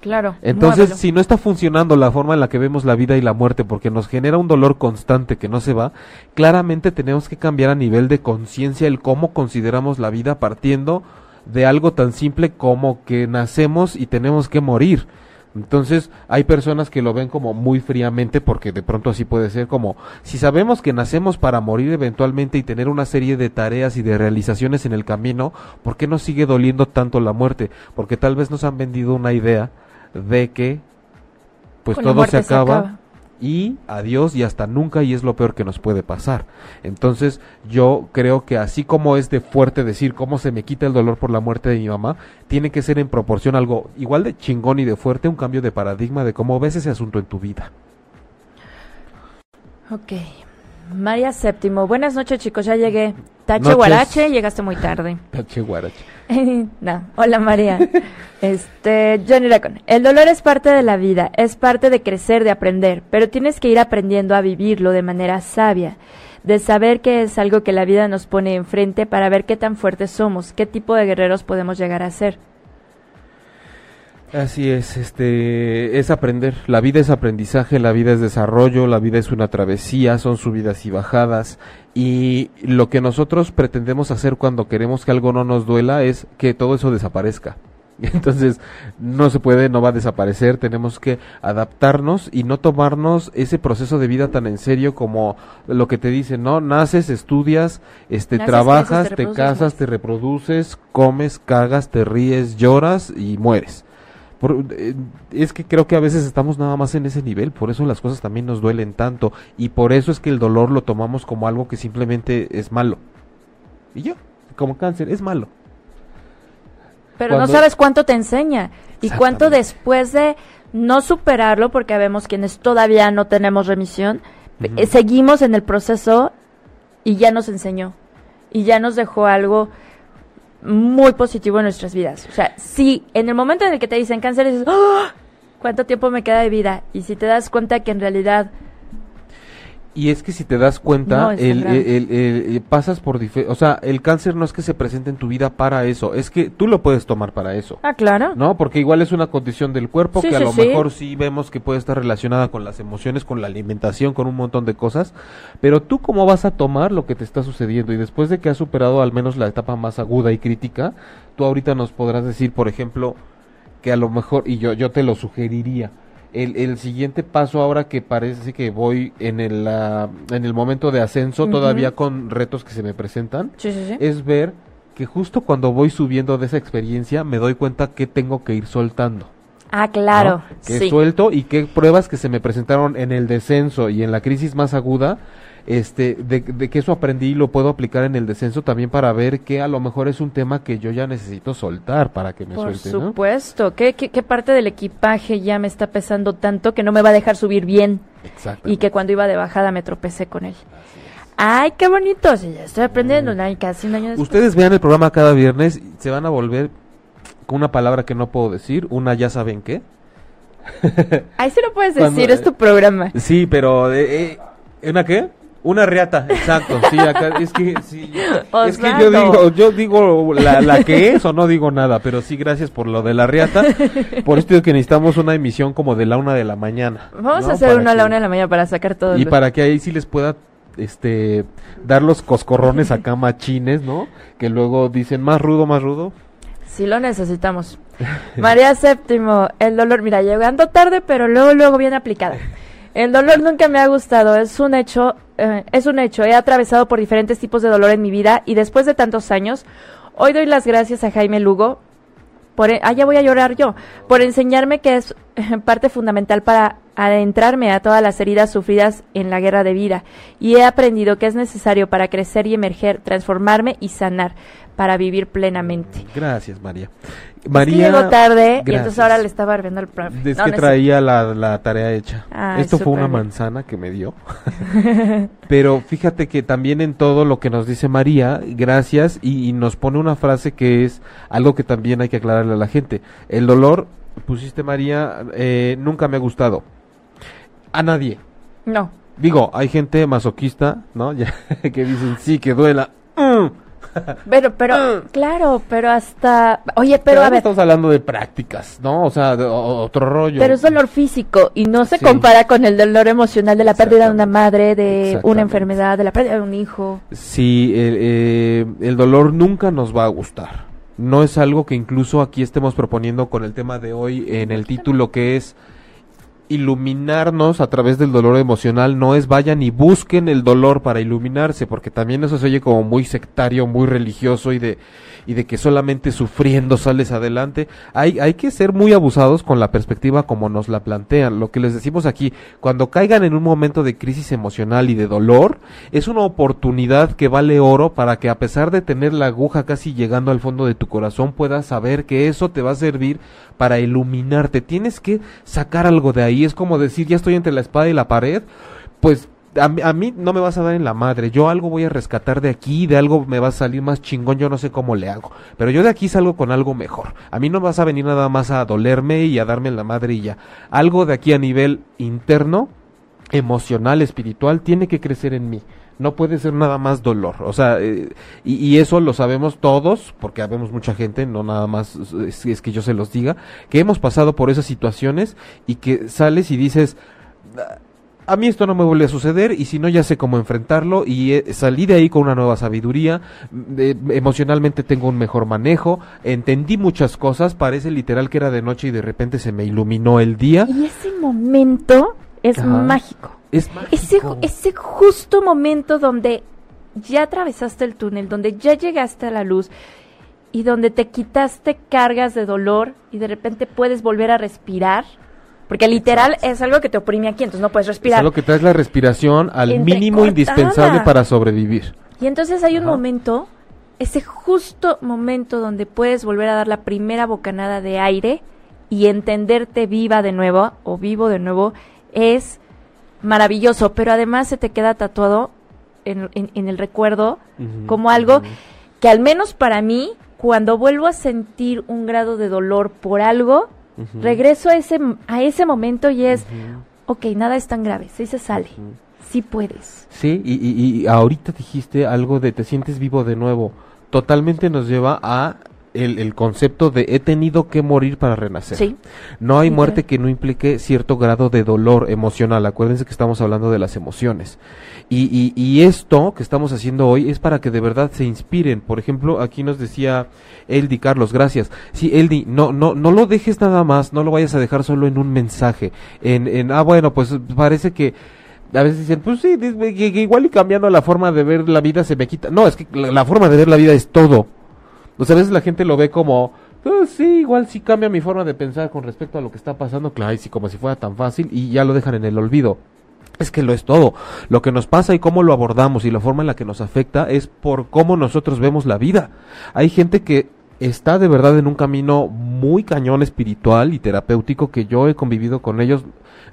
Claro. Entonces, si no está funcionando la forma en la que vemos la vida y la muerte porque nos genera un dolor constante que no se va, claramente tenemos que cambiar a nivel de conciencia el cómo consideramos la vida partiendo de algo tan simple como que nacemos y tenemos que morir. Entonces hay personas que lo ven como muy fríamente porque de pronto así puede ser como si sabemos que nacemos para morir eventualmente y tener una serie de tareas y de realizaciones en el camino, ¿por qué nos sigue doliendo tanto la muerte? Porque tal vez nos han vendido una idea de que pues todo se acaba, y adiós y hasta nunca y es lo peor que nos puede pasar. Entonces yo creo que así como es de fuerte decir cómo se me quita el dolor por la muerte de mi mamá, tiene que ser en proporción algo igual de chingón y de fuerte, un cambio de paradigma de cómo ves ese asunto en tu vida. Ok. María Séptimo, buenas noches chicos, ya llegué. Tache Noches. Guarache, llegaste muy tarde. Tache guarache. no, hola María. Este, Johnny Racon. El dolor es parte de la vida, es parte de crecer, de aprender, pero tienes que ir aprendiendo a vivirlo de manera sabia, de saber que es algo que la vida nos pone enfrente para ver qué tan fuertes somos, qué tipo de guerreros podemos llegar a ser. Así es, este es aprender. La vida es aprendizaje, la vida es desarrollo, la vida es una travesía, son subidas y bajadas. Y lo que nosotros pretendemos hacer cuando queremos que algo no nos duela es que todo eso desaparezca. Entonces, no se puede, no va a desaparecer, tenemos que adaptarnos y no tomarnos ese proceso de vida tan en serio como lo que te dicen, ¿no? Naces, estudias, este Naces, trabajas, creces, te casas, te reproduces, comes, cagas, te ríes, lloras y mueres. Por- eh, es que creo que a veces estamos nada más en ese nivel, por eso las cosas también nos duelen tanto y por eso es que el dolor lo tomamos como algo que simplemente es malo. Y yo, como cáncer, es malo. Pero Cuando- no sabes cuánto te enseña y cuánto después de no superarlo, porque vemos quienes todavía no tenemos remisión, seguimos en el proceso y ya nos enseñó y ya nos dejó algo muy positivo en nuestras vidas. O sea, si en el momento en el que te dicen cáncer dices, ¡Ah! ¿cuánto tiempo me queda de vida? Y si te das cuenta que en realidad Y es que si te das cuenta, No, el, el- el- el- pasas por... O sea, el cáncer no es que se presente en tu vida para eso, es que tú lo puedes tomar para eso. Ah, claro. ¿No? Porque igual es una condición del cuerpo Sí, que a sí, lo sí. mejor sí vemos que puede estar relacionada con las emociones, con la alimentación, con un montón de cosas. Pero tú cómo vas a tomar lo que te está sucediendo y después de que has superado al menos la etapa más aguda y crítica, tú ahorita nos podrás decir, por ejemplo, que a lo mejor, y yo, yo te lo sugeriría, el, el siguiente paso ahora que parece que voy en el, en el momento de ascenso, todavía con retos que se me presentan, Sí, sí, sí. es ver que justo cuando voy subiendo de esa experiencia me doy cuenta que tengo que ir soltando. Ah, claro. ¿no? Que suelto y qué pruebas que se me presentaron en el descenso y en la crisis más aguda, este, de, de que eso aprendí y lo puedo aplicar en el descenso también para ver que a lo mejor es un tema que yo ya necesito soltar para que me Por suelte, ¿no? supuesto. ¿Qué, qué, qué parte del equipaje ya me está pesando tanto que no me va a dejar subir bien? Y que cuando iba de bajada me tropecé con él. Ay, qué bonito. Sí, ya estoy aprendiendo. Ay, casi un año después. Ustedes vean el programa cada viernes, y se van a volver con una palabra que no puedo decir, una ya saben qué. Ahí sí lo puedes Cuando- decir, es tu programa. Sí, pero eh, eh, ¿una qué? Una riata, exacto. Sí, acá es que sí, es que yo digo, yo digo la, la que es o no digo nada, pero sí gracias por lo de la riata. Por esto digo que necesitamos una emisión como de la una de la mañana. Vamos ¿no? a hacer Para una a la una de la mañana para sacar todo. y para que ahí sí les pueda este dar los coscorrones acá machines, ¿no? Que luego dicen más rudo, más rudo. Sí lo necesitamos. María Séptimo, el dolor, mira, llegando tarde, pero luego, luego bien aplicada. El dolor nunca me ha gustado, es un hecho, eh, es un hecho. He atravesado por diferentes tipos de dolor en mi vida y después de tantos años, hoy doy las gracias a Jaime Lugo por, e- ah, ya voy a llorar yo, por enseñarme que es parte fundamental para adentrarme a todas las heridas sufridas en la guerra de vida. Y he aprendido que es necesario para crecer y emerger, transformarme y sanar, para vivir plenamente. Gracias, María. Es que María llegó tarde y entonces ahora le estaba ardiendo el profe. Es No, que no es traía la, la tarea hecha. Ay, Esto fue una manzana que me dio. Pero fíjate que también en todo lo que nos dice María, gracias, y, y nos pone una frase que es algo que también hay que aclararle a la gente. El dolor, pusiste María, eh, nunca me ha gustado. A nadie. No. Digo, hay gente masoquista, ¿no? Ya, que dicen, sí, que duela. Mm. Pero, pero, claro, pero hasta. Oye, pero a ver, estamos hablando de prácticas, ¿no? O sea, de- o- otro rollo. pero es dolor físico y no se Sí. compara con el dolor emocional de la pérdida de una madre, de una enfermedad, de la pérdida de un hijo. Sí, el, eh, el dolor nunca nos va a gustar. No es algo que incluso aquí estemos proponiendo con el tema de hoy en el título que es iluminarnos a través del dolor emocional no es vayan y busquen el dolor para iluminarse, porque también eso se oye como muy sectario, muy religioso y de y de que solamente sufriendo sales adelante. Hay, hay que ser muy abusados con la perspectiva como nos la plantean. Lo que les decimos aquí, cuando caigan en un momento de crisis emocional y de dolor, es una oportunidad que vale oro para que a pesar de tener la aguja casi llegando al fondo de tu corazón, puedas saber que eso te va a servir para iluminarte. Tienes que sacar algo de ahí. Es como decir, ya estoy entre la espada y la pared. Pues a, a, mí no me vas a dar en la madre. Yo algo voy a rescatar de aquí, de algo me va a salir más chingón. Yo no sé cómo le hago. Pero yo de aquí salgo con algo mejor. A mí no vas a venir nada más a dolerme y a darme en la madre y ya. Algo de aquí a nivel interno, emocional, espiritual, tiene que crecer en mí no puede ser nada más dolor. O sea, eh, y, y, eso lo sabemos todos, porque habemos mucha gente, no nada más es, es, que yo se los diga, que hemos pasado por esas situaciones y que sales y dices, a mí esto no me vuelve a suceder y si no ya sé cómo enfrentarlo y eh, salí de ahí con una nueva sabiduría, eh, emocionalmente tengo un mejor manejo, entendí muchas cosas, parece literal que era de noche y de repente se me iluminó el día. Y ese momento es Ajá. mágico. Es ese, ese justo momento donde ya atravesaste el túnel, donde ya llegaste a la luz y donde te quitaste cargas de dolor y de repente puedes volver a respirar. Porque literal Exacto. es algo que te oprime aquí, entonces no puedes respirar. Es algo que traes la respiración al mínimo indispensable para sobrevivir. Y entonces hay un momento, ese justo momento donde puedes volver a dar la primera bocanada de aire y entenderte viva de nuevo o vivo de nuevo, es maravilloso, pero además se te queda tatuado en, en, en el recuerdo uh -huh, como algo uh -huh. que al menos para mí, cuando vuelvo a sentir un grado de dolor por algo, uh -huh. regreso a ese, a ese momento y es, ok, nada es tan grave, sí se sale. Sí puedes. Sí, y, y, y ahorita dijiste algo de te sientes vivo de nuevo. Totalmente nos lleva a el, el, concepto de he tenido que morir para renacer. Sí. No hay muerte que no implique cierto grado de dolor emocional. Acuérdense que estamos hablando de las emociones. Y, y, y, esto que estamos haciendo hoy es para que de verdad se inspiren. Por ejemplo, aquí nos decía Eldi Carlos, gracias. Sí, Eldi, no, no, no lo dejes nada más, no lo vayas a dejar solo en un mensaje. En, en ah, bueno, pues parece que a veces dicen, pues sí, igual y cambiando la forma de ver la vida se me quita. No, es que la, la forma de ver la vida es todo. O a veces la gente lo ve como, pues sí, igual sí cambia mi forma de pensar con respecto a lo que está pasando, claro, y sí, como si fuera tan fácil y ya lo dejan en el olvido. Es que lo es todo. Lo que nos pasa y cómo lo abordamos y la forma en la que nos afecta es por cómo nosotros vemos la vida. Hay gente que está de verdad en un camino muy cañón espiritual y terapéutico que yo he convivido con ellos.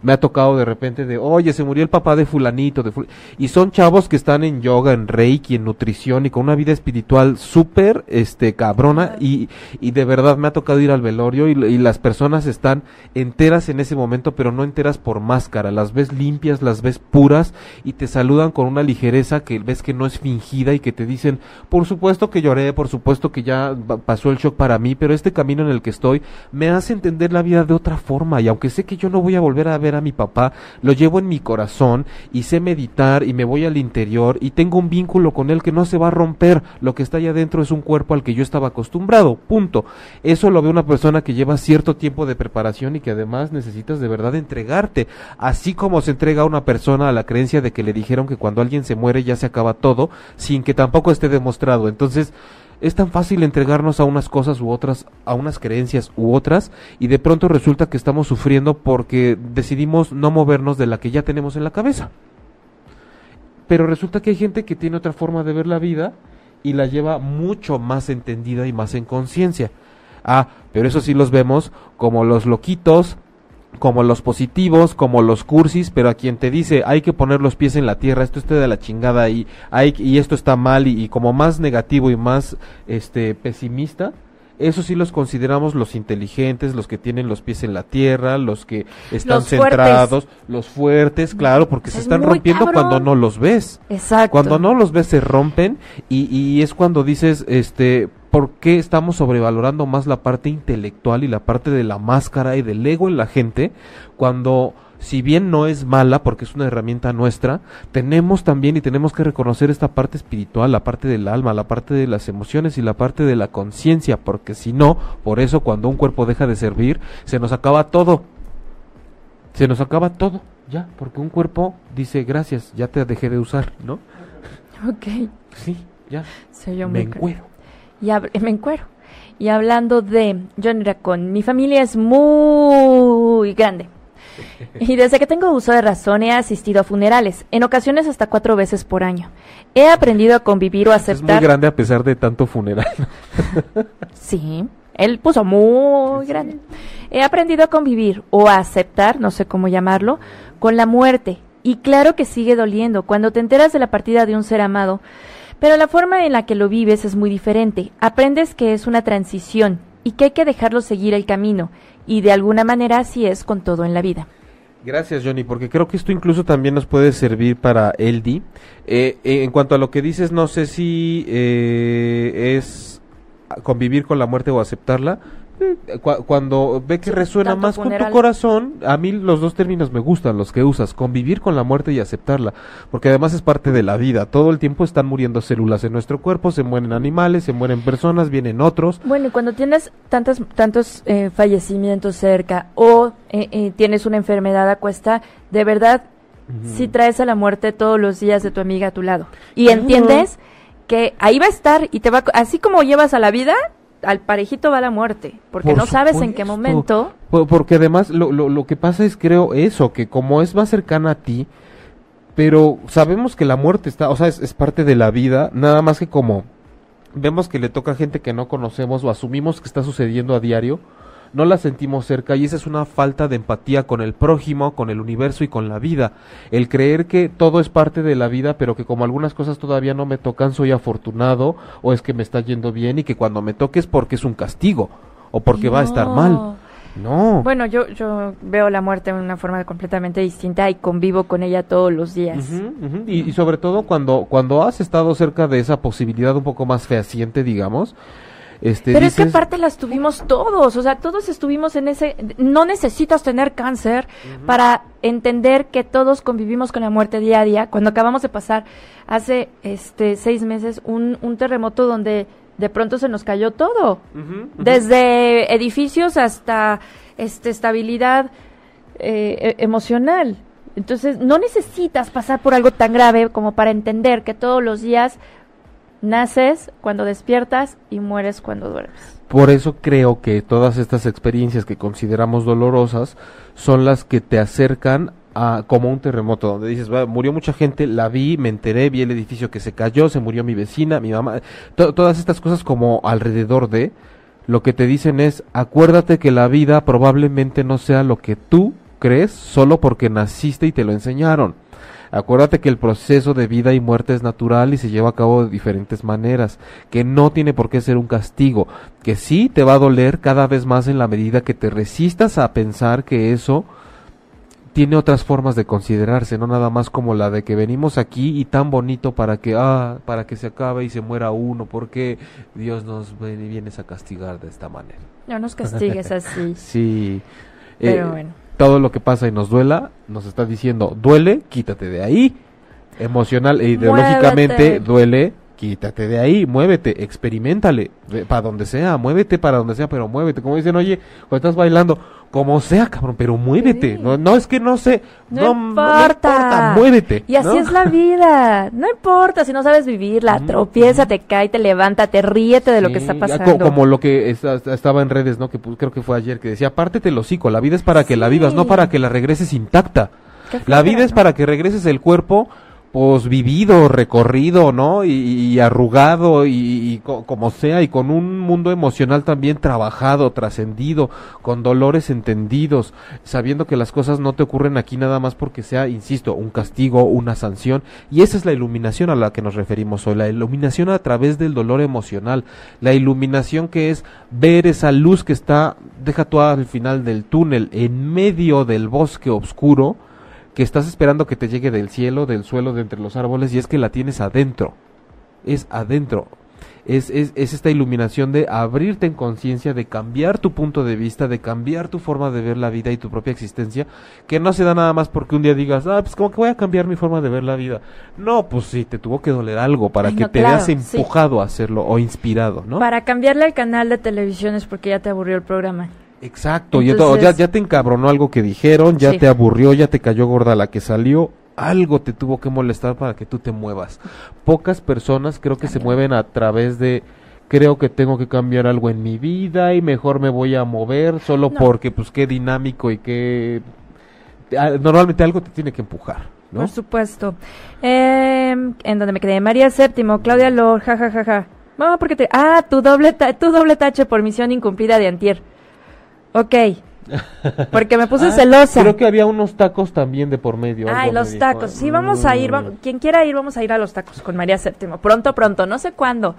Me ha tocado de repente de, oye, se murió el papá de fulanito, de ful y son chavos que están en yoga, en reiki, en nutrición y con una vida espiritual súper, este, cabrona. Y, y de verdad me ha tocado ir al velorio y, y, las personas están enteras en ese momento, pero no enteras por máscara, las ves limpias, las ves puras y te saludan con una ligereza que ves que no es fingida y que te dicen, por supuesto que lloré, por supuesto que ya pasó el shock para mí, pero este camino en el que estoy me hace entender la vida de otra forma y aunque sé que yo no voy a volver a ver a mi papá, lo llevo en mi corazón y sé meditar y me voy al interior y tengo un vínculo con él que no se va a romper. Lo que está allá adentro es un cuerpo al que yo estaba acostumbrado, punto. Eso lo ve una persona que lleva cierto tiempo de preparación y que además necesitas de verdad entregarte, así como se entrega una persona a la creencia de que le dijeron que cuando alguien se muere ya se acaba todo, sin que tampoco esté demostrado. Entonces, es tan fácil entregarnos a unas cosas u otras, a unas creencias u otras, y de pronto resulta que estamos sufriendo porque decidimos no movernos de la que ya tenemos en la cabeza. Pero resulta que hay gente que tiene otra forma de ver la vida y la lleva mucho más entendida y más en conciencia. Ah, pero eso sí los vemos como los loquitos, como los positivos, como los cursis, pero a quien te dice hay que poner los pies en la tierra, esto está de la chingada y, hay, y esto está mal y, y, como más negativo y más este pesimista, eso sí los consideramos los inteligentes, los que tienen los pies en la tierra, los que están los centrados, fuertes. los fuertes, claro, porque Es se están rompiendo cabrón. cuando no los ves. Exacto. Cuando no los ves se rompen y, y es cuando dices, este, ¿por qué estamos sobrevalorando más la parte intelectual y la parte de la máscara y del ego en la gente cuando si bien no es mala porque es una herramienta nuestra, tenemos también y tenemos que reconocer esta parte espiritual, la parte del alma, la parte de las emociones y la parte de la conciencia, porque si no, por eso cuando un cuerpo deja de servir, se nos acaba todo. se nos acaba todo, ya, porque un cuerpo dice gracias, ya te dejé de usar, ¿no? Ok. Sí, ya. Soy yo Me encuero. Y me encuero. Y hablando de Johnny Racón, mi familia es muy grande. Y desde que tengo uso de razón he asistido a funerales, en ocasiones hasta cuatro veces por año. He aprendido a convivir o Es muy aceptar. grande a pesar de tanto funeral. Sí, él puso muy grande. He aprendido a convivir o a aceptar, no sé cómo llamarlo, con la muerte. Y claro que sigue doliendo cuando te enteras de la partida de un ser amado. Pero la forma en la que lo vives es muy diferente. Aprendes que es una transición y que hay que dejarlo seguir el camino. Y de alguna manera así es con todo en la vida. Gracias, Johnny, porque creo que esto incluso también nos puede servir para Eldi. Eh, eh, en cuanto a lo que dices, no sé si eh, es convivir con la muerte o aceptarla. Cu- cuando ve que Sí, resuena más con tu corazón, a mí los dos términos me gustan, los que usas, convivir con la muerte y aceptarla, porque además es parte de la vida. Todo el tiempo están muriendo células en nuestro cuerpo, se mueren animales, se mueren personas, vienen otros. Bueno, y cuando tienes tantos, tantos eh, fallecimientos cerca o eh, eh, tienes una enfermedad a cuesta, de verdad si traes a la muerte todos los días de tu amiga a tu lado. Y entiendes que ahí va a estar y te va así como llevas a la vida, al parejito va la muerte, porque Por no sabes en qué momento. Po- Porque además lo, lo, lo que pasa es creo eso, que como es más cercana a ti, pero sabemos que la muerte está, o sea, es, es parte de la vida, nada más que como vemos que le toca a gente que no conocemos o asumimos que está sucediendo a diario, no la sentimos cerca y esa es una falta de empatía con el prójimo, con el universo y con la vida. El creer que todo es parte de la vida, pero que como algunas cosas todavía no me tocan, soy afortunado o es que me está yendo bien y que cuando me toque es porque es un castigo o porque va a estar mal. No. Bueno, yo, yo veo la muerte de una forma completamente distinta y convivo con ella todos los días. Y, y sobre todo cuando, cuando has estado cerca de esa posibilidad un poco más fehaciente, digamos. Este, Pero es que aparte las tuvimos todos, o sea, todos estuvimos en ese... No necesitas tener cáncer para entender que todos convivimos con la muerte día a día. Cuando acabamos de pasar hace este seis meses un, un terremoto donde de pronto se nos cayó todo, desde edificios hasta este estabilidad eh, e- emocional. Entonces, no necesitas pasar por algo tan grave como para entender que todos los días naces cuando despiertas y mueres cuando duermes. Por eso creo que todas estas experiencias que consideramos dolorosas son las que te acercan a como un terremoto, donde dices, "Va, murió mucha gente, la vi, me enteré, vi el edificio que se cayó, se murió mi vecina, mi mamá, to- todas estas cosas como alrededor de, lo que te dicen es, acuérdate que la vida probablemente no sea lo que tú crees solo porque naciste y te lo enseñaron. Acuérdate que el proceso de vida y muerte es natural y se lleva a cabo de diferentes maneras, que no tiene por qué ser un castigo, que sí te va a doler cada vez más en la medida que te resistas a pensar que eso tiene otras formas de considerarse, no nada más como la de que venimos aquí y tan bonito para que ah, para que se acabe y se muera uno, porque Dios nos viene- vienes a castigar de esta manera. No nos castigues así. Sí. Pero Eh, bueno. Todo lo que pasa y nos duela, nos está diciendo, duele, quítate de ahí. Emocional e ideológicamente Muévete. duele, quítate de ahí, muévete, experimentale, para donde sea, muévete para donde sea, pero muévete. Como dicen, oye, cuando estás bailando, como sea, cabrón, pero muévete. Sí. No, no es que no sé, No, no, importa. muévete. Y así es la vida. No importa si no sabes vivirla. Ujú, Tropieza, te cae, te levanta, te ríete de lo que está pasando. co- Como lo que esta- estaba en redes, ¿no? Que pu- creo que fue ayer, que decía, apártete el hocico, la vida es para que la vivas, no para que la regreses intacta. La vida es para que regreses el cuerpo, vivido, recorrido, ¿no? Y, y arrugado y, y co- como sea, y con un mundo emocional también trabajado, trascendido, con dolores entendidos, sabiendo que las cosas no te ocurren aquí nada más porque sea, insisto, un castigo, una sanción. Y esa es la iluminación a la que nos referimos hoy, la iluminación a través del dolor emocional, la iluminación que es ver esa luz que está, deja tú al final del túnel, en medio del bosque oscuro, que estás esperando que te llegue del cielo, del suelo, de entre los árboles, y es que la tienes adentro. Es adentro. Es, es, es esta iluminación de abrirte en conciencia, de cambiar tu punto de vista, de cambiar tu forma de ver la vida y tu propia existencia, que no se da nada más porque un día digas, ah, pues como que voy a cambiar mi forma de ver la vida. No, pues sí, te tuvo que doler algo para Ay, que no, te claro, veas sí. empujado a hacerlo o inspirado, ¿no? Para cambiarle al canal de televisión es porque ya te aburrió el programa. Exacto, y entonces, ya, ya te encabronó algo que dijeron, ya te aburrió, ya te cayó gorda la que salió, algo te tuvo que molestar para que tú te muevas. Pocas personas creo que se mueven a través de creo que tengo que cambiar algo en mi vida y mejor me voy a mover solo porque pues qué dinámico y qué normalmente algo te tiene que empujar. ¿no? Por supuesto. Em, en donde me quedé, María Séptimo, Claudia Lor, jajajaja. Ja, ja, ja. porque te... Ah, tu doble, tu doble tache por misión incumplida de antier. Ok, porque me puse ah, celosa. Creo que había unos tacos también de por medio. Ay, los tacos. Sí, vamos a ir. Mm. quien quiera ir, vamos a ir a los tacos con María Séptimo. Pronto, pronto. No sé cuándo.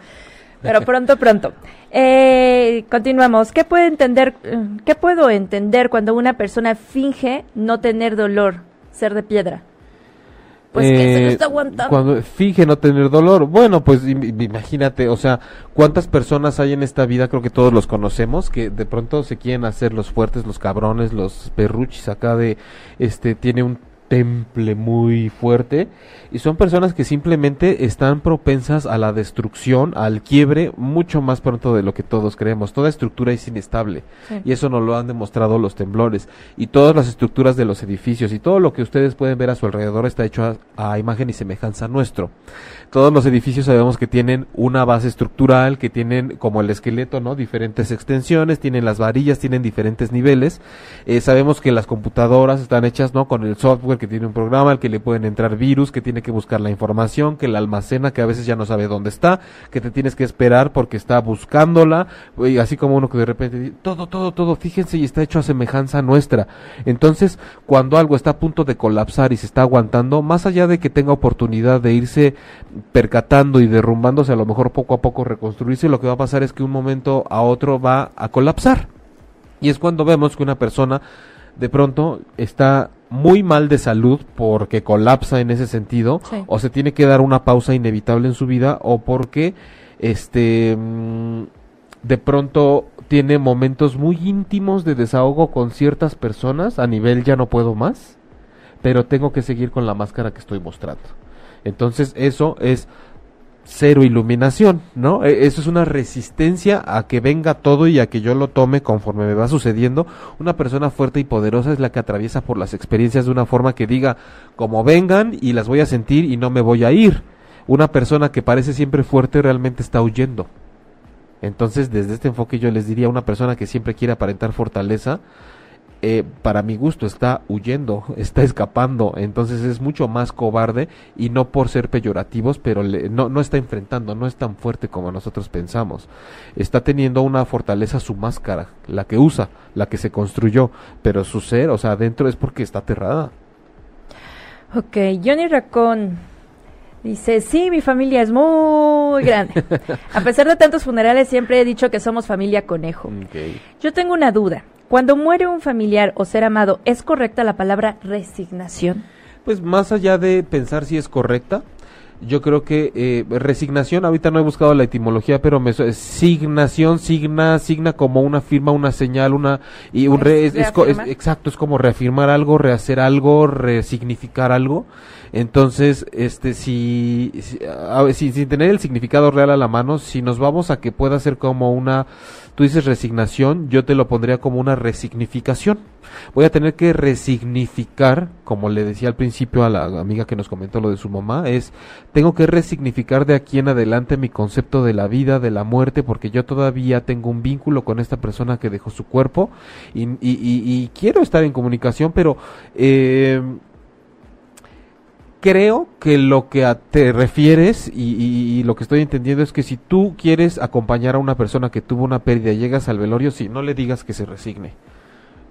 Pero pronto, pronto. Eh, continuamos. ¿Qué, puede entender, ¿Qué puedo entender cuando una persona finge no tener dolor, ser de piedra? Pues que se lo eh, está aguantando. Cuando finge no tener dolor. Bueno, pues imagínate, o sea, ¿cuántas personas hay en esta vida? Creo que todos los conocemos, que de pronto se quieren hacer los fuertes, los cabrones, los perruchis acá de, este, tiene un temple muy fuerte y son personas que simplemente están propensas a la destrucción, al quiebre mucho más pronto de lo que todos creemos. Toda estructura es inestable y eso nos lo han demostrado los temblores y todas las estructuras de los edificios y todo lo que ustedes pueden ver a su alrededor está hecho a, imagen y semejanza nuestro. Todos los edificios sabemos que tienen una base estructural, que tienen como el esqueleto, ¿no? Diferentes extensiones, tienen las varillas, tienen diferentes niveles. Eh, sabemos que las computadoras están hechas, ¿no? Con el software que tiene un programa al que le pueden entrar virus, que tiene que buscar la información, que la almacena, que a veces ya no sabe dónde está, que te tienes que esperar porque está buscándola, y así como uno que de repente dice, todo, todo, todo, fíjense y está hecho a semejanza nuestra. Entonces, cuando algo está a punto de colapsar y se está aguantando, más allá de que tenga oportunidad de irse percatando y derrumbándose, a lo mejor poco a poco reconstruirse, lo que va a pasar es que un momento a otro va a colapsar. Y es cuando vemos que una persona de pronto está muy mal de salud porque colapsa en ese sentido o se tiene que dar una pausa inevitable en su vida o porque este mm, de pronto tiene momentos muy íntimos de desahogo con ciertas personas a nivel ya no puedo más pero tengo que seguir con la máscara que estoy mostrando. Entonces eso es cero iluminación, ¿no? E, eso es una resistencia a que venga todo y a que yo lo tome conforme me va sucediendo. Una persona fuerte y poderosa es la que atraviesa por las experiencias de una forma que diga, como vengan y las voy a sentir y no me voy a ir. Una persona que parece siempre fuerte realmente está huyendo. Entonces, desde este enfoque yo les diría, una persona que siempre quiere aparentar fortaleza, eh, para mi gusto está huyendo, está escapando, entonces es mucho más cobarde y no por ser peyorativos, pero no, no está enfrentando, no es tan fuerte como nosotros pensamos. Está teniendo una fortaleza su máscara, la que usa, la que se construyó, pero su ser, o sea, adentro es porque está aterrada. Ok, Johnny Racón Dice, sí, mi familia es muy grande. A pesar de tantos funerales, siempre he dicho que somos familia conejo. Yo tengo una duda. Cuando muere un familiar o ser amado, ¿es correcta la palabra resignación? Pues más allá de pensar si es correcta, yo creo que eh, resignación, ahorita no he buscado la etimología, pero me signación, signa, signa como una firma, una señal, una y un es, exacto, es como reafirmar algo, rehacer algo, resignificar algo. Entonces, este, si, si, sin tener el significado real a la mano, si nos vamos a que pueda ser como una, tú dices resignación, yo te lo pondría como una resignificación. Voy a tener que resignificar, como le decía al principio a la amiga que nos comentó lo de su mamá, es, tengo que resignificar de aquí en adelante mi concepto de la vida, de la muerte, porque yo todavía tengo un vínculo con esta persona que dejó su cuerpo y, y, y, quiero estar en comunicación, pero eh, creo que lo que te refieres y, lo que estoy entendiendo es que si tú quieres acompañar a una persona que tuvo una pérdida y llegas al velorio, sí, no le digas que se resigne.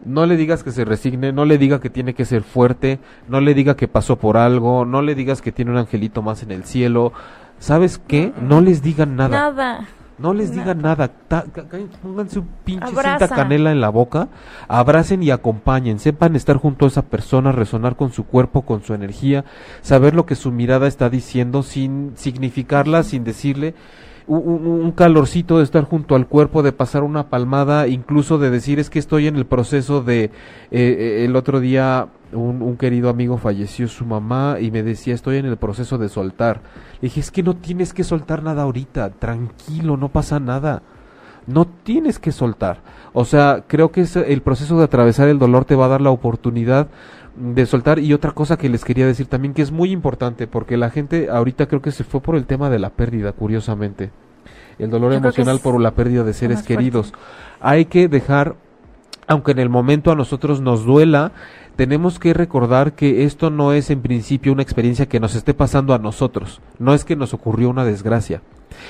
No le digas que se resigne, no le diga que tiene que ser fuerte, no le diga que pasó por algo, no le digas que tiene un angelito más en el cielo. ¿Sabes qué? No les digan nada. Nada. No les digan nada, pónganse un pinche cinta canela en la boca, abracen y acompañen, sepan estar junto a esa persona, resonar con su cuerpo, con su energía, saber lo que su mirada está diciendo sin significarla, sin decirle, un, calorcito de estar junto al cuerpo, de pasar una palmada, incluso de decir es que estoy en el proceso de, eh, eh, el otro día un, un, querido amigo falleció su mamá y me decía estoy en el proceso de soltar. Le dije es que no tienes que soltar nada ahorita, tranquilo, no pasa nada. no tienes que soltar. O sea, creo que el proceso de atravesar el dolor te va a dar la oportunidad de soltar. Y otra cosa que les quería decir también que es muy importante porque la gente ahorita creo que se fue por el tema de la pérdida curiosamente. El dolor emocional por la pérdida de seres queridos. Hay que dejar aunque en el momento a nosotros nos duela tenemos que recordar que esto no es en principio una experiencia que nos esté pasando a nosotros. No es que nos ocurrió una desgracia.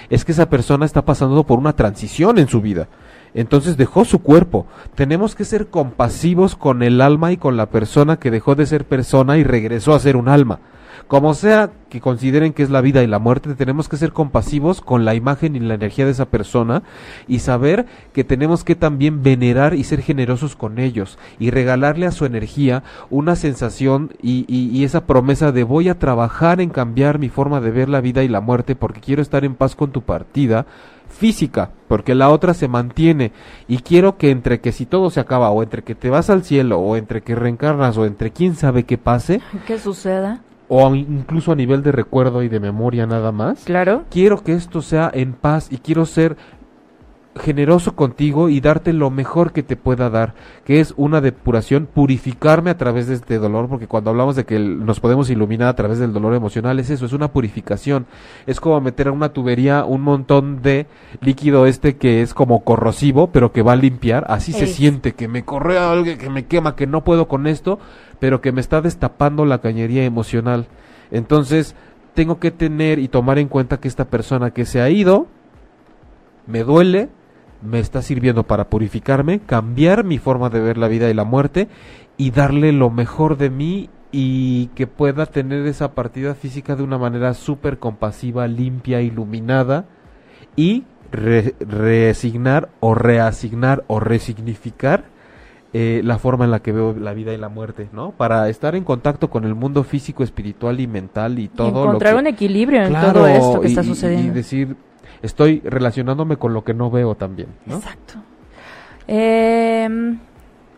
Es que esa persona está pasando por una transición en su vida entonces dejó su cuerpo. Tenemos que ser compasivos con el alma y con la persona que dejó de ser persona y regresó a ser un alma. Como sea que consideren que es la vida y la muerte, tenemos que ser compasivos con la imagen y la energía de esa persona y saber que tenemos que también venerar y ser generosos con ellos y regalarle a su energía una sensación y, y esa promesa de voy a trabajar en cambiar mi forma de ver la vida y la muerte porque quiero estar en paz con tu partida física, porque la otra se mantiene. Y quiero que entre que si todo se acaba, o entre que te vas al cielo, o entre que reencarnas, o entre quién sabe qué pase. ¿Qué suceda? O incluso a nivel de recuerdo y de memoria nada más. Claro. Quiero que esto sea en paz y quiero ser generoso contigo y darte lo mejor que te pueda dar, que es una depuración, purificarme a través de este dolor, porque cuando hablamos de que nos podemos iluminar a través del dolor emocional, es eso, es una purificación. Es como meter a una tubería un montón de líquido este que es como corrosivo, pero que va a limpiar, así se siente, que me corre algo, que me quema, que no puedo con esto, pero que me está destapando la cañería emocional. Entonces, tengo que tener y tomar en cuenta que esta persona que se ha ido, me duele, me está sirviendo para purificarme, cambiar mi forma de ver la vida y la muerte y darle lo mejor de mí y que pueda tener esa partida física de una manera súper compasiva, limpia, iluminada y reasignar o reasignar o resignificar eh, la forma en la que veo la vida y la muerte, ¿no? Para estar en contacto con el mundo físico, espiritual y mental y todo. encontrar un equilibrio en todo esto que está sucediendo. Y decir, estoy relacionándome con lo que no veo también. Exacto. Eh,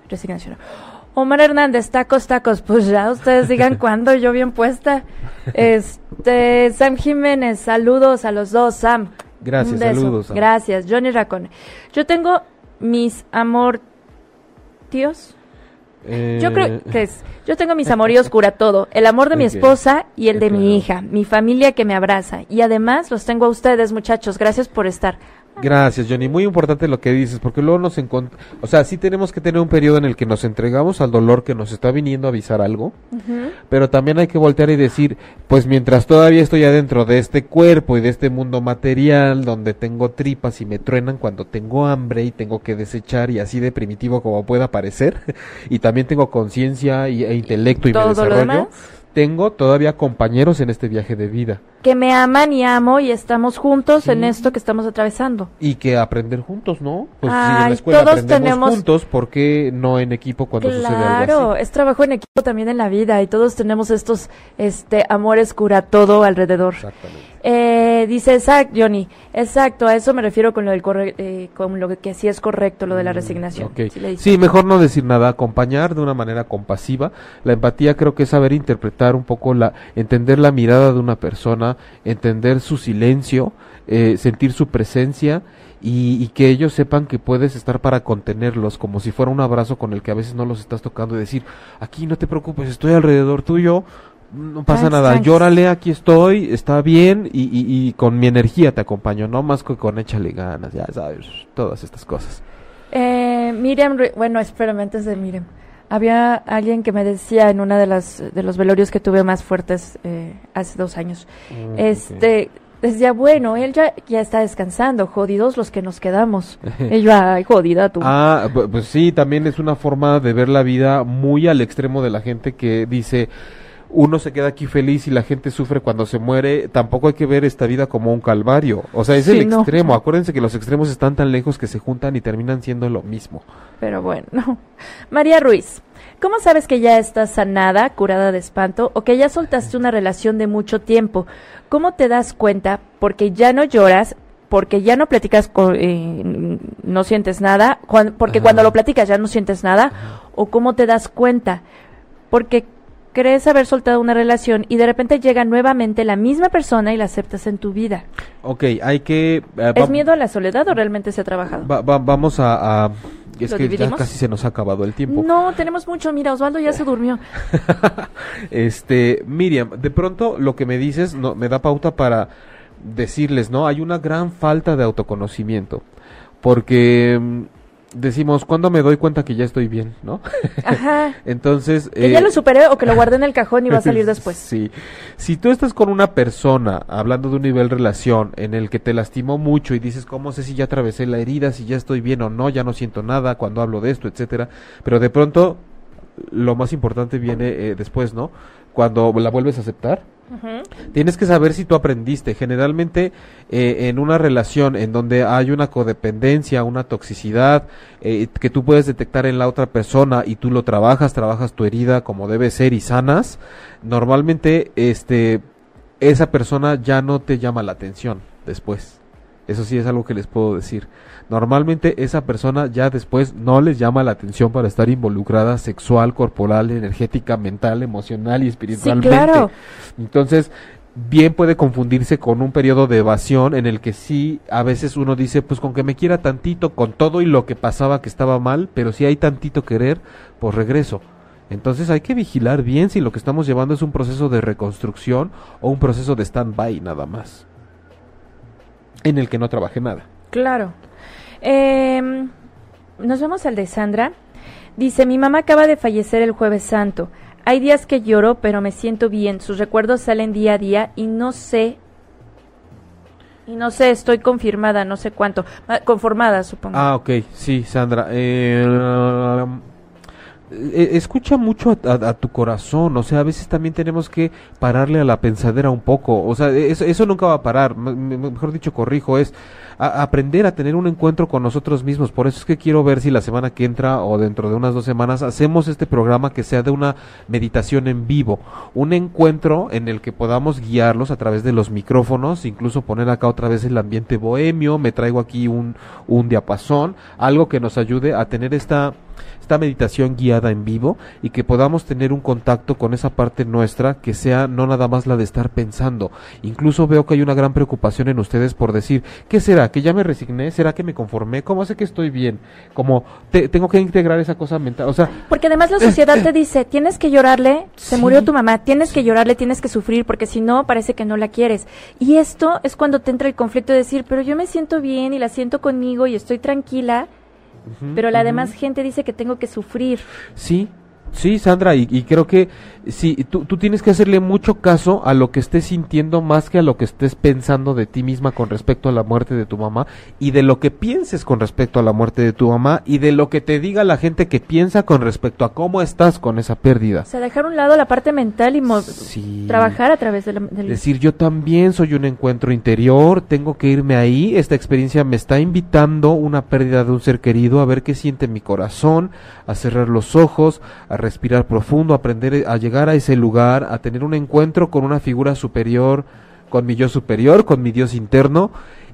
resignación. Omar Hernández, tacos, tacos. Pues ya ustedes digan cuándo, yo bien puesta. Este, Sam Jiménez, saludos a los dos, Sam. Gracias, saludos. Gracias, Johnny Racone. Yo tengo mis amor tíos yo creo eh. que es, yo tengo mis amoríos cura todo, el amor de mi esposa y el de mi hija, mi familia que me abraza. Y además los tengo a ustedes muchachos, gracias por estar. Gracias, Johnny. Muy importante lo que dices, porque luego nos encontramos, o sea, sí tenemos que tener un periodo en el que nos entregamos al dolor que nos está viniendo a avisar algo, pero también hay que voltear y decir, pues mientras todavía estoy adentro de este cuerpo y de este mundo material, donde tengo tripas y me truenan cuando tengo hambre y tengo que desechar y así de primitivo como pueda parecer, y también tengo conciencia e intelecto y, me desarrollo tengo todavía compañeros en este viaje de vida. Que me aman y amo y estamos juntos en esto que estamos atravesando. Y que aprender juntos, ¿no? Pues si en la escuela todos aprendemos juntos, ¿por qué no en equipo cuando sucede algo así? Claro, es trabajo en equipo también en la vida y todos tenemos estos este amores cura todo alrededor. Exactamente. Eh, dice exacto, Johnny. Exacto, a eso me refiero con lo del eh, con lo que, sí es correcto, lo de la mm, resignación. Sí, mejor no decir nada, acompañar de una manera compasiva. La empatía creo que es saber interpretar un poco la, entender la mirada de una persona, entender su silencio, eh, sentir su presencia y, y, que ellos sepan que puedes estar para contenerlos, como si fuera un abrazo con el que a veces no los estás tocando y decir, aquí no te preocupes, estoy alrededor tuyo, no pasa nada, llórale, aquí estoy, está bien y, y, con mi energía te acompaño, no más que con échale ganas, ya sabes, todas estas cosas. Eh, Miriam, bueno, espérame, antes de Miriam, había alguien que me decía en una de las de los velorios que tuve más fuertes eh, hace dos años, mm, este, decía, bueno, él ya, ya está descansando, jodidos los que nos quedamos. Ella, ay, jodida tú. Ah, pues sí, también es una forma de ver la vida muy al extremo de la gente que dice, uno se queda aquí feliz y la gente sufre cuando se muere, tampoco hay que ver esta vida como un calvario. O sea, es el extremo. Acuérdense que los extremos están tan lejos que se juntan y terminan siendo lo mismo. Pero bueno. María Ruiz, ¿cómo sabes que ya estás sanada, curada de espanto o que ya soltaste una relación de mucho tiempo? ¿Cómo te das cuenta? Porque ya no lloras, porque ya no platicas, con, eh, no sientes nada, porque cuando lo platicas ya no sientes nada, o cómo te das cuenta, porque crees haber soltado una relación y de repente llega nuevamente la misma persona y la aceptas en tu vida. Ok, hay que... eh, ¿Es miedo a la soledad o realmente se ha trabajado? va- va- vamos a... a- es ¿Lo que ya dividimos? casi se nos ha acabado el tiempo. No, tenemos mucho. Mira, Osvaldo ya se durmió. Este, Miriam, de pronto lo que me dices no, me da pauta para decirles, ¿no? Hay una gran falta de autoconocimiento. Porque mm, decimos, ¿cuándo me doy cuenta que ya estoy bien, no? Ajá. Entonces... Que eh, ya lo superé o que lo guardé en el cajón y va a salir después. Sí. Si tú estás con una persona hablando de un nivel relación en el que te lastimó mucho y dices, ¿cómo sé si ya atravesé la herida, si ya estoy bien o no, ya no siento nada cuando hablo de esto, etcétera? Pero de pronto lo más importante viene eh, después, ¿no? Cuando la vuelves a aceptar. Tienes que saber si tú aprendiste. Generalmente eh, en una relación en donde hay una codependencia, una toxicidad eh, que tú puedes detectar en la otra persona y tú lo trabajas, trabajas tu herida como debe ser y sanas, normalmente este esa persona ya no te llama la atención después. Eso sí es algo que les puedo decir. Normalmente esa persona ya después no les llama la atención para estar involucrada sexual, corporal, energética, mental, emocional y Sí, espiritualmente. claro. Entonces, bien puede confundirse con un periodo de evasión en el que sí, a veces uno dice, pues con que me quiera tantito, con todo y lo que pasaba que estaba mal, pero si hay tantito querer, pues regreso. Entonces hay que vigilar bien si lo que estamos llevando es un proceso de reconstrucción o un proceso de stand-by nada más. En el que no trabajé nada. Claro. Em, nos vamos al de Sandra. Dice, mi mamá acaba de fallecer el jueves santo. Hay días que lloro, pero me siento bien. Sus recuerdos salen día a día y no sé... Y no sé, estoy confirmada, no sé cuánto. Conformada, supongo. Ah, ok, sí, Sandra. Eh, eh, escucha mucho a, tu corazón, o sea, a veces también tenemos que pararle a la pensadera un poco, o sea, eso, eso nunca va a parar, mejor dicho, corrijo, es aprender a tener un encuentro con nosotros mismos, por eso es que quiero ver si la semana que entra o dentro de unas dos semanas hacemos este programa que sea de una meditación en vivo, un encuentro en el que podamos guiarlos a través de los micrófonos, incluso poner acá otra vez el ambiente bohemio, me traigo aquí un, un diapasón, algo que nos ayude a tener esta esta meditación guiada en vivo y que podamos tener un contacto con esa parte nuestra que sea no nada más la de estar pensando. Incluso veo que hay una gran preocupación en ustedes por decir, ¿qué será? ¿Que ya me resigné? ¿Será que me conformé? ¿Cómo sé que estoy bien? Como te- tengo que integrar esa cosa mental. O sea, Porque además la sociedad te dice, tienes que llorarle, se Sí. murió tu mamá, tienes que llorarle, tienes que sufrir, porque si no, parece que no la quieres. Y esto es cuando te entra el conflicto de decir, pero yo me siento bien y la siento conmigo y estoy tranquila, pero la demás gente dice que tengo que sufrir. Sí, sí, Sandra, y, y creo que sí, tú, tú tienes que hacerle mucho caso a lo que estés sintiendo más que a lo que estés pensando de ti misma con respecto a la muerte de tu mamá y de lo que pienses con respecto a la muerte de tu mamá y de lo que te diga la gente que piensa con respecto a cómo estás con esa pérdida. O sea, dejar a un lado la parte mental y Sí. trabajar a través de la- del... Decir, yo también soy un encuentro interior, tengo que irme ahí, esta experiencia me está invitando una pérdida de un ser querido, a ver qué siente mi corazón, a cerrar los ojos, a respirar profundo, aprender a llegar a ese lugar, a tener un encuentro con una figura superior, con mi yo superior, con mi Dios interno,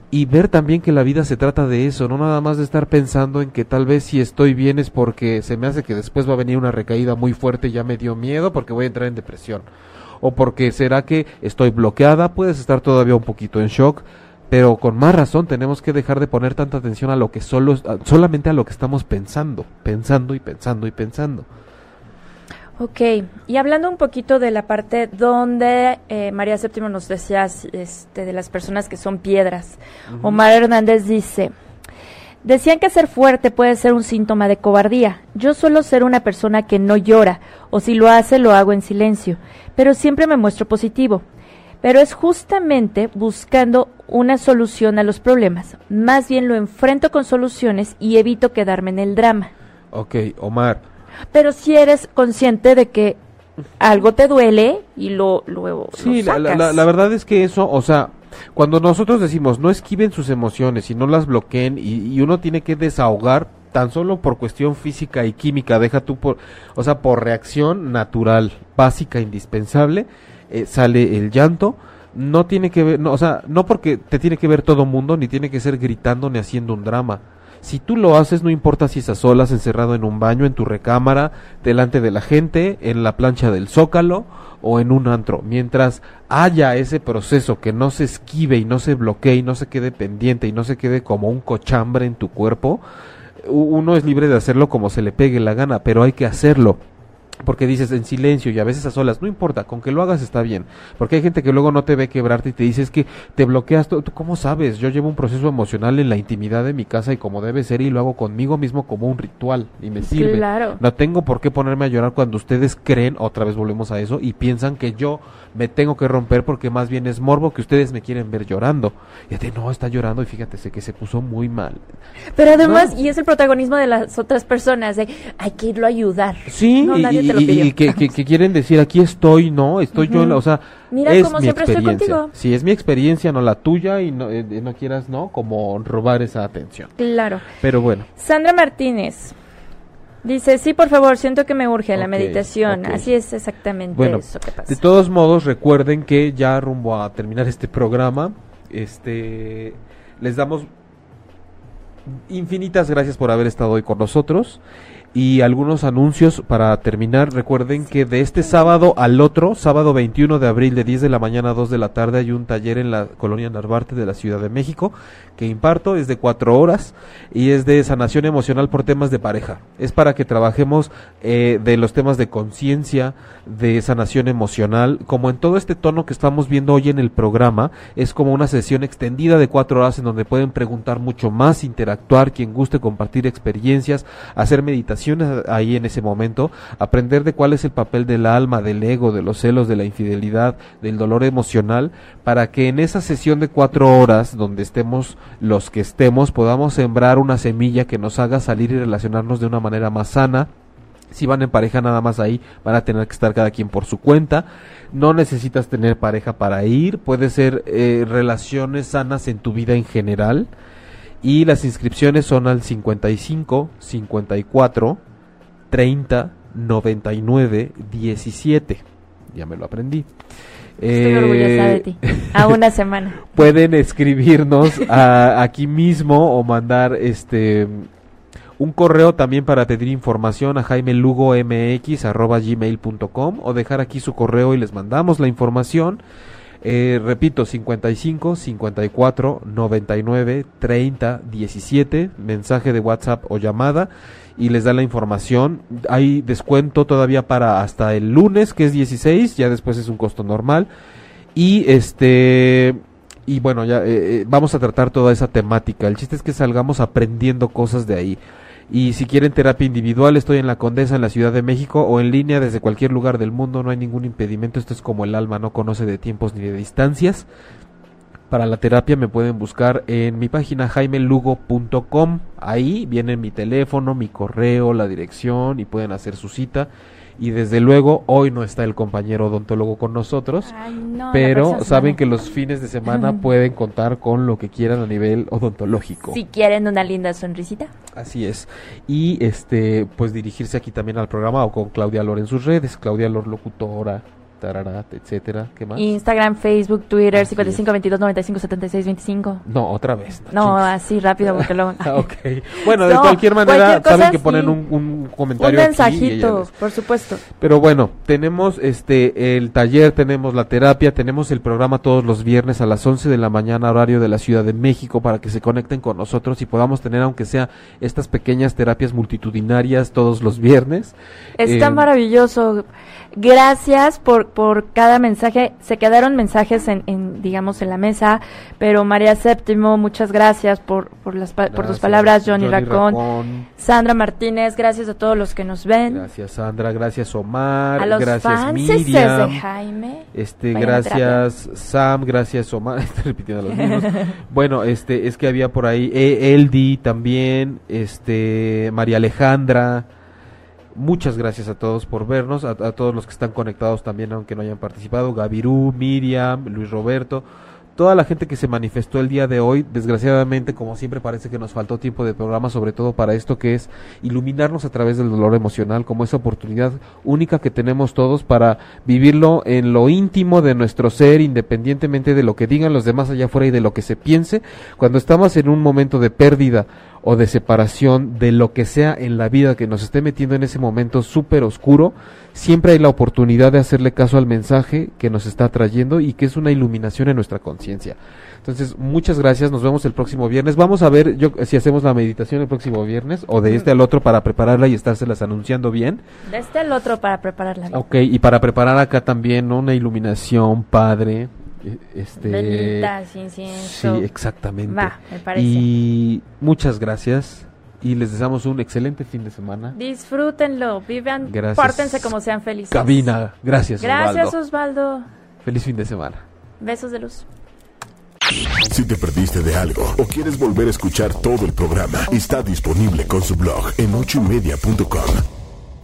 y ver también que la vida se trata de eso, no nada más de estar pensando en que tal vez si estoy bien es porque se me hace que después va a venir una recaída muy fuerte ya me dio miedo porque voy a entrar en depresión o porque será que estoy bloqueada, puedes estar todavía un poquito en shock, pero con más razón tenemos que dejar de poner tanta atención a lo que solo solamente a lo que estamos pensando, pensando y pensando y pensando. Ok, y hablando un poquito de la parte donde eh, María Séptimo nos decía este, de las personas que son piedras. Omar Hernández dice, decían que ser fuerte puede ser un síntoma de cobardía. Yo suelo ser una persona que no llora, o si lo hace lo hago en silencio, pero siempre me muestro positivo. Pero es justamente buscando una solución a los problemas. Más bien lo enfrento con soluciones y evito quedarme en el drama. Ok, Omar, Pero si eres consciente de que algo te duele y lo luego Sí, lo la, la- sacas. la- la verdad es que eso, o sea, cuando nosotros decimos no esquiven sus emociones y no las bloqueen y, y uno tiene que desahogar tan solo por cuestión física y química, deja tú por, o sea, por reacción natural, básica, indispensable, eh, sale el llanto, no tiene que ver, no, o sea, no porque te tiene que ver todo mundo, ni tiene que ser gritando ni haciendo un drama. Si tú lo haces, no importa si estás solas, encerrado en un baño, en tu recámara, delante de la gente, en la plancha del zócalo o en un antro. Mientras haya ese proceso que no se esquive y no se bloquee y no se quede pendiente y no se quede como un cochambre en tu cuerpo, uno es libre de hacerlo como se le pegue la gana, pero hay que hacerlo porque dices en silencio y a veces a solas, no importa, con que lo hagas está bien, porque hay gente que luego no te ve quebrarte y te dice es que te bloqueas, ¿tú, cómo sabes? Yo llevo un proceso emocional en la intimidad de mi casa y como debe ser y lo hago conmigo mismo como un ritual y me sirve. Claro. No tengo por qué ponerme a llorar cuando ustedes creen, otra vez volvemos a eso, y piensan que yo me tengo que romper porque más bien es morbo que ustedes me quieren ver llorando. Y de no, está llorando y fíjate, sé que se puso muy mal. Pero además, y es el protagonismo de las otras personas, de hay que irlo a ayudar. Sí, y, que, quieren decir, aquí estoy, no, estoy yo, o sea, Mira, es como mi siempre experiencia. estoy contigo. Sí, es mi experiencia, no la tuya, y no, eh, no quieras, ¿no? Como robar esa atención. Claro. Pero bueno. Sandra Martínez. Dice, sí, por favor, siento que me urge la meditación. Así es exactamente bueno, eso que pasa. De todos modos, recuerden que ya rumbo a terminar este programa, este, les damos infinitas gracias por haber estado hoy con nosotros. Y algunos anuncios para terminar. Recuerden que de este sábado al otro, sábado 21 de abril de 10 de la mañana a 2 de la tarde, hay un taller en la colonia Narvarte de la Ciudad de México que imparto. Es de cuatro horas y es de sanación emocional por temas de pareja. Es para que trabajemos eh, de los temas de conciencia, de sanación emocional. Como en todo este tono que estamos viendo hoy en el programa, es como una sesión extendida de cuatro horas en donde pueden preguntar mucho más, interactuar, quien guste compartir experiencias, hacer meditación ahí en ese momento, aprender de cuál es el papel del alma, del ego, de los celos, de la infidelidad, del dolor emocional, para que en esa sesión de cuatro horas, donde estemos los que estemos, podamos sembrar una semilla que nos haga salir y relacionarnos de una manera más sana, si van en pareja nada más ahí, van a tener que estar cada quien por su cuenta. No necesitas tener pareja para ir, puede ser eh, relaciones sanas en tu vida en general. Y las inscripciones son al 55 54 30 99 17. Ya me lo aprendí. Estoy orgullosa de ti. A una semana. Pueden escribirnos aquí mismo o mandar este un correo también para pedir información a jaimelugomx.gmail.com o dejar aquí su correo y les mandamos la información. Eh, repito, 55 54 99 30 17, mensaje de WhatsApp o llamada y les da la información. Hay descuento todavía para hasta el lunes, que es 16, ya después es un costo normal. Y este y bueno, ya eh, eh, vamos a tratar toda esa temática. El chiste es que salgamos aprendiendo cosas de ahí. Y si quieren terapia individual, estoy en la Condesa, en la Ciudad de México, o en línea desde cualquier lugar del mundo, no hay ningún impedimento. Esto es como el alma, no conoce de tiempos ni de distancias. Para la terapia me pueden buscar en mi página jaimelugo.com. Ahí viene mi teléfono, mi correo, la dirección y pueden hacer su cita y desde luego hoy no está el compañero odontólogo con nosotros, pero saben que los fines de semana pueden contar con lo que quieran a nivel odontológico. Si quieren una linda sonrisita. Así es. Y este pues dirigirse aquí también al programa o con Claudia Lor en sus redes, Claudia Lor locutora tararat, etcétera. ¿Qué más? Instagram, Facebook, Twitter, 55 22 95 76 25. No, otra vez. No, así rápido porque luego. Ah, ok. Bueno, de cualquier manera, saben que ponen un, un, comentario. Un mensajito, por supuesto. Pero bueno, tenemos este el taller, tenemos la terapia, tenemos el programa todos los viernes a las 11 de la mañana, horario de la Ciudad de México, para que se conecten con nosotros y podamos tener, aunque sea estas pequeñas terapias multitudinarias todos los viernes. Está eh, maravilloso. Gracias por, por cada mensaje. Se quedaron mensajes en, en, digamos, en la mesa, pero María Séptimo, muchas gracias por, por, las, por tus palabras, Johnny, Racón. Sandra Martínez, gracias a todos los que nos ven. Gracias, Sandra. Gracias, Omar. A los gracias, Miriam. de Jaime. Este, gracias, Sam. Gracias, Omar. Estoy repitiendo los mismos. bueno, este, es que había por ahí e Eldi también, este, María Alejandra. Muchas gracias a todos por vernos, a, todos los que están conectados también, aunque no hayan participado, Gavirú, Miriam, Luis Roberto, toda la gente que se manifestó el día de hoy, desgraciadamente, como siempre parece que nos faltó tiempo de programa, sobre todo para esto que es iluminarnos a través del dolor emocional, como esa oportunidad única que tenemos todos para vivirlo en lo íntimo de nuestro ser, independientemente de lo que digan los demás allá afuera y de lo que se piense, cuando estamos en un momento de pérdida o de separación de lo que sea en la vida que nos esté metiendo en ese momento súper oscuro, siempre hay la oportunidad de hacerle caso al mensaje que nos está trayendo y que es una iluminación en nuestra conciencia. Entonces, muchas gracias, nos vemos el próximo viernes. Vamos a ver yo, si hacemos la meditación el próximo viernes o de este al otro para prepararla y estárselas anunciando bien. De este al otro para prepararla. Ok, y para preparar acá también una iluminación padre. E- Este, Velitas, incienso. Sí, exactamente. Va, me parece. Y muchas gracias y les deseamos un excelente fin de semana. Disfrútenlo, vivan, Gracias. pórtense como sean felices. Cabina, gracias. Gracias, Osvaldo. Osvaldo. Feliz fin de semana. Besos de luz. Si te perdiste de algo o quieres volver a escuchar todo el programa, está disponible con su blog en ochoymedia.com.